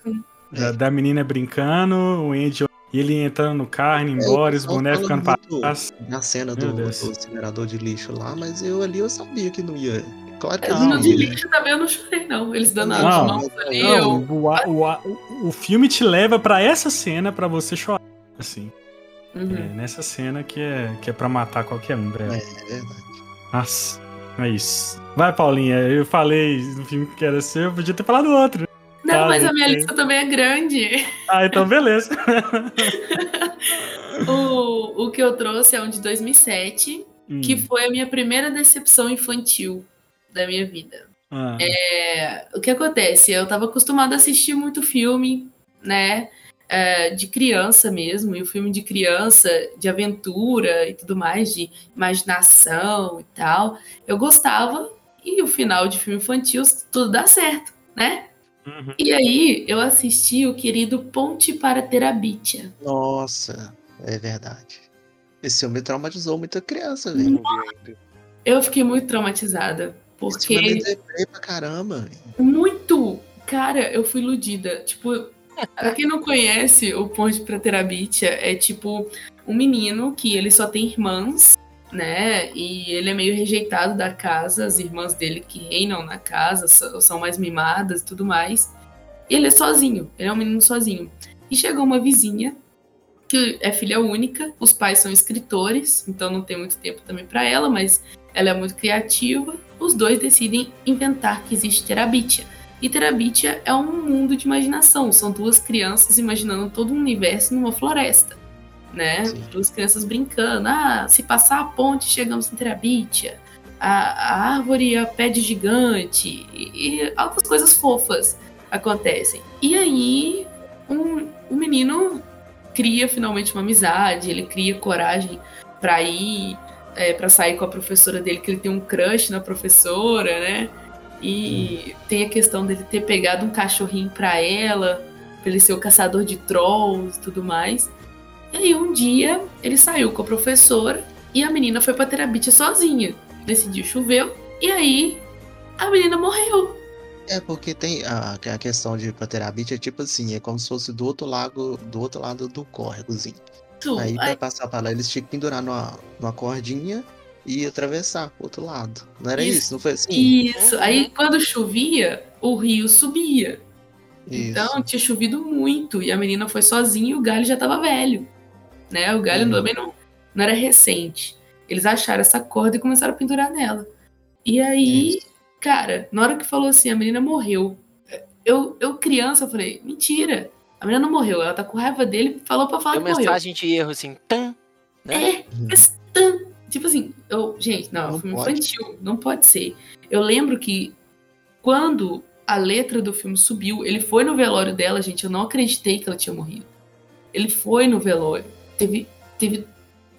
S1: Da,
S2: É.
S1: da menina brincando, o Andy e ele entrando no carro, indo
S2: É,
S1: embora, os bonecos ficando pra trás.
S2: Na cena do, do incinerador de lixo lá, mas eu ali eu sabia que não ia. Claro que
S5: no
S2: não.
S5: de lixo também eu não chorei, não. Eles dando
S1: Não,
S5: mãos ali,
S2: não,
S5: eu.
S1: O- o filme te leva pra essa cena pra você chorar. Assim,
S5: Uhum.
S1: é nessa cena que é, que é pra matar qualquer um, velho.
S2: É, é verdade.
S1: Nossa, é isso. Vai, Paulinha, eu falei no filme que era seu, eu podia ter falado outro.
S5: Não,
S1: Tá,
S5: mas a minha lista também é grande.
S1: Ah, então beleza.
S5: O, o que eu trouxe é um de 2007,
S1: Hum,
S5: que foi a minha primeira decepção infantil da minha vida.
S1: ah,
S5: É, o que acontece? Eu tava acostumada a assistir muito filme, né? É, de criança mesmo, e o filme de criança, de aventura e tudo mais, de imaginação e tal. Eu gostava, e o final de filme infantil, tudo dá certo, né?
S1: uhum.
S5: E aí eu assisti o querido Ponte para Terabitia.
S2: Nossa, é verdade. Esse filme traumatizou muita criança,
S4: Eu
S2: velho.
S4: ainda.
S5: Eu fiquei muito traumatizada,
S2: Esse filme é
S5: porque
S2: pra caramba.
S5: muito, cara, eu fui iludida. Tipo, pra quem não conhece, o Ponte para Terabitia é tipo um menino que ele só tem irmãs, né? E ele é meio rejeitado da casa, as irmãs dele que reinam na casa são mais mimadas e tudo mais. E ele é sozinho, ele é um menino sozinho. E chegou uma vizinha que é filha única, os pais são escritores, então não tem muito tempo também pra ela, mas ela é muito criativa. Os dois decidem inventar que existe Terabitia. E Terabitia é um mundo de imaginação, são duas crianças imaginando todo um universo numa floresta, né?
S2: Sim.
S5: Duas crianças brincando, ah, se passar a ponte chegamos em Terabitia. A, a árvore é a pé de gigante e, e outras coisas fofas acontecem. E aí um, o menino cria finalmente uma amizade, ele cria coragem pra ir, é, para sair com a professora dele, que ele tem um crush na professora, né? E tem a questão dele ter pegado um cachorrinho pra ela, pra ele ser o caçador de trolls e tudo mais. E aí um dia ele saiu com a professora e a menina foi pra terapia sozinha. Nesse dia choveu e aí a menina morreu.
S2: É porque tem a, a questão de Paterabit é tipo assim, é como se fosse do outro lado, do outro lado do córregozinho. Aí pra
S5: Aí-
S2: passar pra lá, eles tinham que pendurar numa, numa cordinha e atravessar pro outro lado. Não era
S5: Isso.
S2: isso? Não foi assim?
S5: Isso. Aí quando chovia, o rio subia.
S2: Isso.
S5: Então tinha chovido muito e a menina foi sozinha e o galho já tava velho. Né? O galho
S2: Uhum.
S5: também não, não era recente. Eles acharam essa corda e começaram a pendurar nela. E aí, cara, na hora que falou assim, a menina morreu. Eu, eu criança, eu falei, mentira. A menina não morreu, ela tá com raiva dele, falou pra falar
S3: Deu
S5: que morreu.
S3: mensagem de erro assim, tan, né?
S5: É, mas tan- tipo assim, eu, gente, não, é um
S2: Não
S5: filme
S2: pode.
S5: infantil, não pode ser. Eu lembro que quando a letra do filme subiu, ele foi no velório dela, gente, eu não acreditei que ela tinha morrido. Ele foi no velório. Teve, teve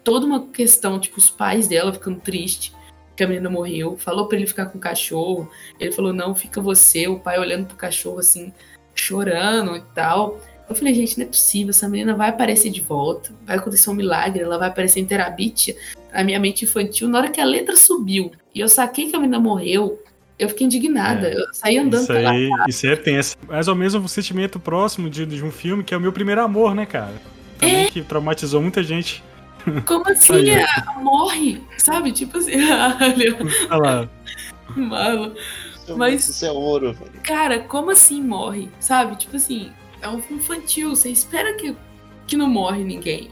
S5: toda uma questão, tipo, os pais dela ficando tristes. que a menina morreu, falou para ele ficar com o cachorro. Ele falou: "Não, fica você". O pai olhando pro cachorro assim, chorando e tal. Eu falei, gente, não é possível, essa menina vai aparecer de volta, vai acontecer um milagre, ela vai aparecer em terabit. A minha mente infantil, na hora que a letra subiu e eu saquei que a menina morreu, eu fiquei indignada. É. Eu saí andando
S1: isso
S5: pela
S1: aí, Isso aí é tenso. Mais ou menos um sentimento próximo de, de um filme que é o meu primeiro amor, né, cara? Também é. que traumatizou muita gente.
S5: Como assim? Aí, morre, sabe? Tipo assim. Olha lá. Malo. Mas.
S2: Isso é ouro, velho.
S5: Cara, como assim morre? Sabe? Tipo assim, é um infantil. Você espera que, que não morre ninguém.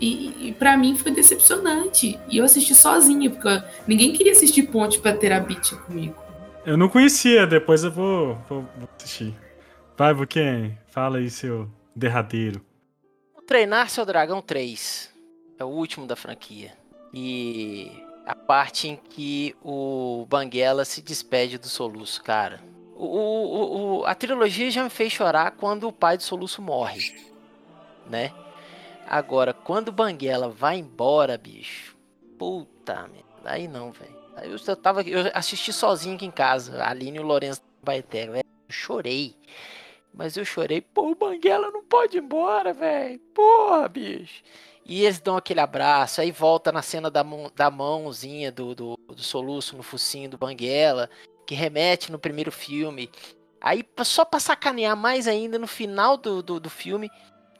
S5: E, e para mim foi decepcionante. E eu assisti sozinha, porque ninguém queria assistir Ponte pra ter a Beach comigo.
S1: Eu não conhecia, depois eu vou, vou, vou assistir. Vai, Buquem, fala aí seu derradeiro.
S3: Treinar Seu Dragão 3 é o último da franquia. E a parte em que o Banguela se despede do Soluço, cara. O, o, o, a trilogia já me fez chorar quando o pai do Soluço morre, né? Agora, quando o Banguela vai embora, bicho, puta merda, aí não, velho. Eu, eu tava, eu assisti sozinho aqui em casa, a Aline e o Lourenço Baeté, velho. Chorei. Mas eu chorei, pô, o Banguela não pode ir embora, velho. Porra, bicho. E eles dão aquele abraço, aí volta na cena da, mão, da mãozinha do, do, do soluço no focinho do Banguela, que remete no primeiro filme. Aí, só pra sacanear mais ainda, no final do, do, do filme,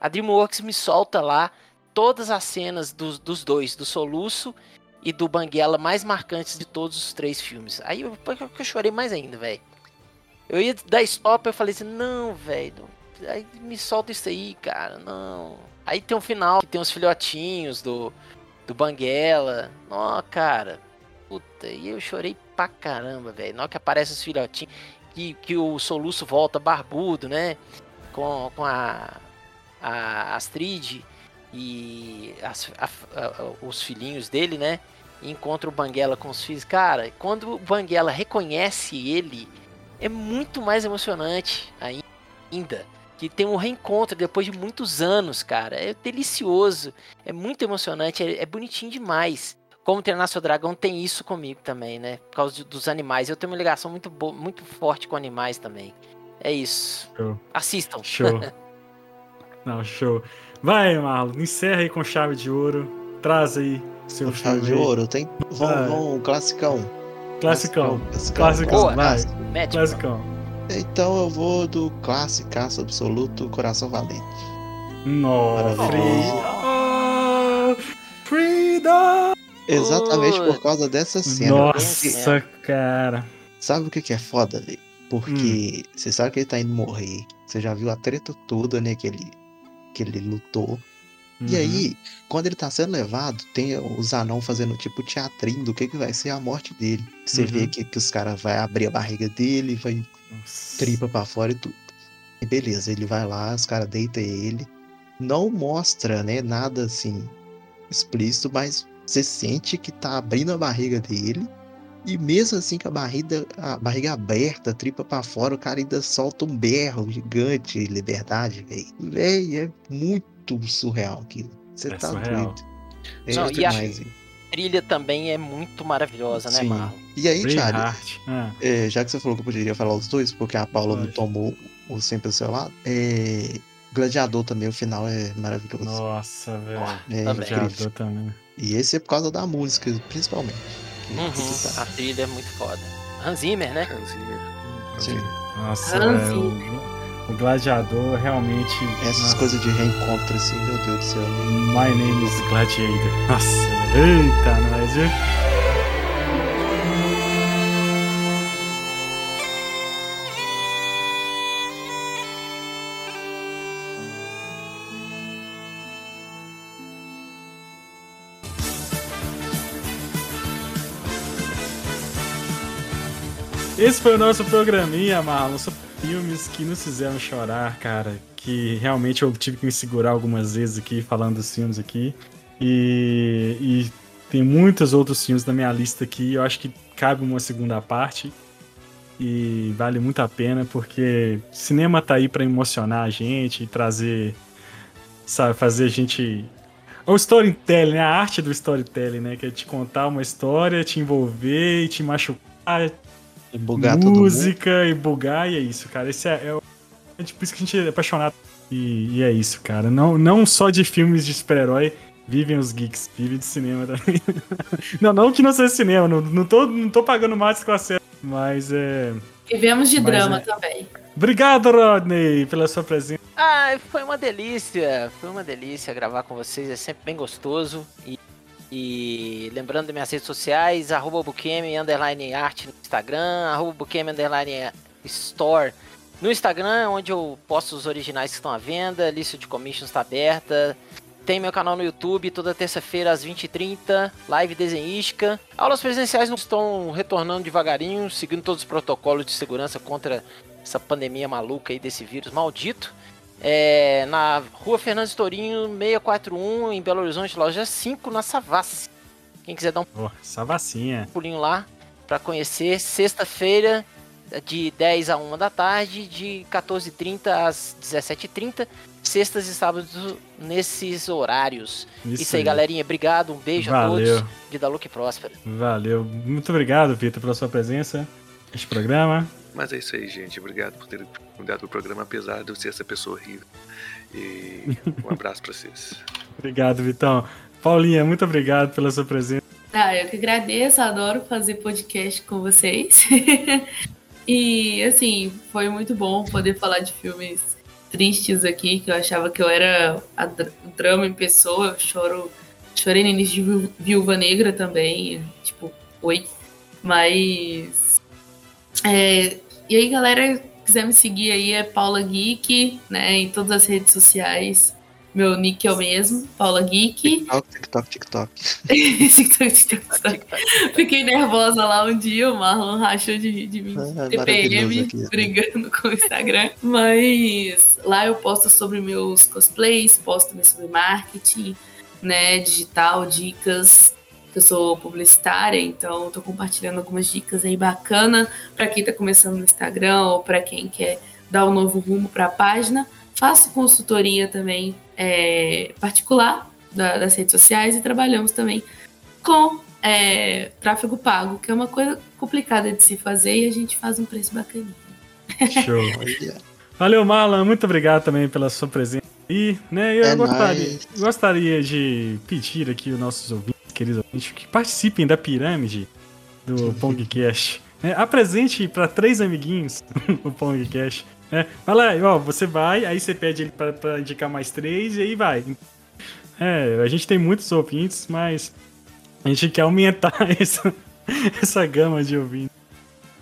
S3: a DreamWorks me solta lá todas as cenas dos, dos dois, do soluço e do Banguela mais marcantes de todos os três filmes. Aí eu, eu chorei mais ainda, velho. Eu ia dar stop, eu falei assim, não, velho. Aí me solta isso aí, cara, não. Aí tem um final que tem os filhotinhos do, do Banguela. Ó, cara. Puta, e eu chorei pra caramba, velho. Na hora que aparece os filhotinhos, que, que o soluço volta barbudo, né? Com, com a, a Astrid e as, a, a, os filhinhos dele, né? E encontra o Banguela com os filhos. Cara, quando o Banguela reconhece ele, é muito mais emocionante ainda que tem um reencontro depois de muitos anos, cara. É delicioso, é muito emocionante, é, é bonitinho demais. Como treinar seu dragão tem isso comigo também, né? Por causa de, dos animais. Eu tenho uma ligação muito, muito forte com animais também. É isso.
S1: Show.
S3: Assistam.
S1: Show. Não, show. Vai, Marlon, encerra aí com chave de ouro. Traz aí seu com
S2: chave de ouro. Tem. Vamos, vamos, classicão.
S1: Classicão. Classicão. Classicão. Boa, vai. Classicão.
S2: Então eu vou do classicaço absoluto Coração Valente.
S1: Nossa, Freedom!
S2: Exatamente por causa dessa cena.
S1: Nossa, cara.
S2: Sabe o que, que é foda, velho? Porque hum. você sabe que ele tá indo morrer. Você já viu a treta toda, né? Que ele, que ele lutou. Uhum. E aí, quando ele tá sendo levado, tem os anão fazendo tipo teatrinho do que, que vai ser a morte dele. Você uhum. vê que, que os caras vão abrir a barriga dele, vai Nossa. tripa para fora e tudo. E beleza, ele vai lá, os caras deitam ele. Não mostra, né, nada assim explícito, mas você sente que tá abrindo a barriga dele. E mesmo assim com a barriga, a barriga aberta, tripa para fora, o cara ainda solta um berro gigante, liberdade, velho. Véi, é muito surreal aquilo. Você é tá surreal. doido.
S3: É Não, e a trilha também é muito maravilhosa, né, Sim. né, Marlon?
S2: E aí, Thiago, ah. é, já que você falou que eu poderia falar os dois, porque a Paula não tomou o sempre do seu lado, é... Gladiador também, o final é maravilhoso.
S1: Nossa, velho. É Gladiador também.
S2: E esse é por causa da música, principalmente.
S3: Uhum, a trilha é muito foda. Hans Zimmer, né?
S4: Hans Zimmer.
S2: Sim.
S1: Nossa, Hans Zimmer. O gladiador realmente.
S2: Essas nossa. coisas de reencontro, assim, meu Deus do céu.
S1: My name is Gladiator. Nossa, eita, nós, viu? Esse foi o nosso programinha, Marlon filmes que nos fizeram chorar, cara. Que realmente eu tive que me segurar algumas vezes aqui falando dos filmes aqui. E, e tem muitos outros filmes na minha lista aqui. Eu acho que cabe uma segunda parte. E vale muito a pena, porque cinema tá aí para emocionar a gente, trazer, sabe, fazer a gente o storytelling, né? a arte do storytelling, né? Que é te contar uma história, te envolver te machucar.
S2: E bugar todo mundo.
S1: música e bugar, e é isso, cara. Esse é, é, o- é por isso que a gente é apaixonado. E, e é isso, cara. Não, não só de filmes de super-herói vivem os geeks, vivem de cinema também. não, não que não seja cinema, não, não, tô, não tô pagando mais com a série, mas é.
S5: Vivemos de
S1: Mas
S5: drama
S1: é-
S5: também.
S1: Obrigado, Rodney, pela sua presença.
S3: Ah, foi uma delícia. Foi uma delícia gravar com vocês. É sempre bem gostoso. E, e lembrando das minhas redes sociais, arroba Bukemi, underline no Instagram, arroba Bukemi, underline store no Instagram, onde eu posto os originais que estão à venda, lista de commissions está aberta. Tem meu canal no YouTube, toda terça-feira às 20h30, live desenhística. Aulas presenciais não estão retornando devagarinho, seguindo todos os protocolos de segurança contra essa pandemia maluca aí desse vírus maldito. É, na rua Fernandes Tourinho, 641, em Belo Horizonte, loja 5, na Savassi. Quem quiser dar um
S1: Pô, essa vacinha.
S3: pulinho lá para conhecer, sexta-feira, de 10 a 1 da tarde, de 14h30 às 17h30, sextas e sábados nesses horários. Isso, aí, galerinha. Obrigado, um beijo a
S1: Valeu,
S3: todos. Vida louca e próspera.
S1: valeu. Muito obrigado, Vitor, pela sua presença neste programa.
S4: Mas é isso aí, gente. Obrigado por terem convidado pro programa, apesar de eu ser essa pessoa horrível. E um abraço pra vocês.
S1: Obrigado, Vitão. Paulinha, muito obrigado pela sua presença.
S5: Ah, eu que agradeço, adoro fazer podcast com vocês. e, assim, foi muito bom poder falar de filmes tristes aqui, que eu achava que eu era a dra- o drama em pessoa. Eu choro, chorei no início de Viú- Viúva Negra também, tipo, oi. Mas. É, e aí, galera, quiser me seguir aí é Paula Geek, né, em todas as redes sociais. Meu nick é o mesmo, Paula Geek.
S2: TikTok, TikTok, TikTok.
S5: TikTok, TikTok. Fiquei nervosa lá um dia, o Marlon rachou de, de mim.
S2: Ah,
S5: TPM,
S2: maravilhoso aqui.
S5: brigando com o Instagram. Mas lá eu posto sobre meus cosplays, posto também sobre marketing, né, digital, dicas. Eu sou publicitária, então tô compartilhando algumas dicas aí bacana para quem tá começando no Instagram ou para quem quer dar um novo rumo para a página. Faço consultoria também é, particular da- das redes sociais e trabalhamos também com é, tráfego pago, que é uma coisa complicada de se fazer e a gente faz um preço bacaninha.
S1: Show. Valeu, Marlon. Muito obrigado também pela sua presença. E, né, eu
S2: É
S1: gostaria, gostaria de pedir aqui os nossos ouvintes, queridos ouvintes, que participem da pirâmide do Pongcast. Né? Apresente para três amiguinhos o Pongcast. Né? Vai lá, ó, você vai, aí você pede ele pra indicar mais três e aí vai. É, a gente tem muitos ouvintes, mas a gente quer aumentar essa, essa gama de ouvintes.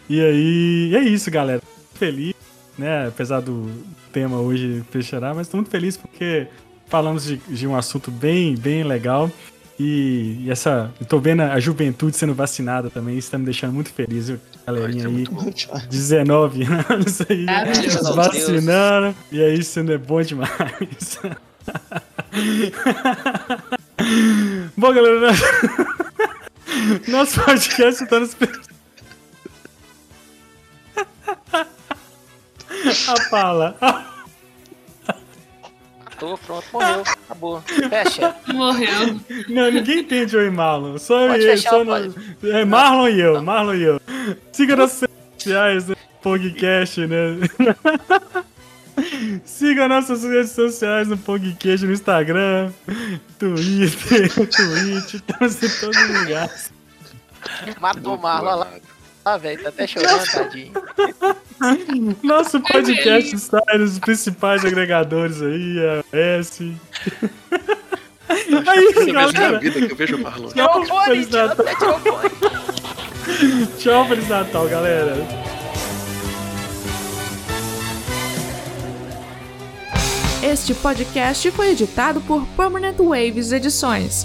S1: E aí, é isso, galera. Feliz né? Apesar do tema hoje fechará, mas tô muito feliz porque falamos de, de um assunto bem, bem legal. E, e essa. Eu tô vendo a juventude sendo vacinada também, isso tá me deixando muito feliz, viu? Galerinha aí,
S4: tá muito
S1: 19 anos aí,
S5: Ah,
S3: a Deus.
S1: vacinando. E aí, isso é bom demais. bom, galera, nosso podcast tá nos. A Paula.
S3: Tô, pronto, morreu. Acabou. Fecha.
S5: Morreu.
S1: Não, ninguém entende eu e Marlon. Só eu
S3: Pode
S1: e ele.
S3: fechar,
S1: Só
S3: pode.
S1: nós- É Marlon e eu, Marlon e eu. Siga nossas redes sociais, né? Podcast, né? Siga nossas redes sociais no Pongcast, no Instagram, Twitter, Twitch, estamos em todos os lugares.
S3: Matou o Marlon lá, lá, velho. Tá até chorando, tadinho.
S1: Nosso podcast está nos principais agregadores aí, a S. Aí,
S4: na
S1: galera.
S4: vida que eu vejo o Marlon.
S3: Fone,
S1: Feliz Natal. Tchau, Feliz Natal, galera.
S6: Este podcast foi editado por Permanent Waves Edições.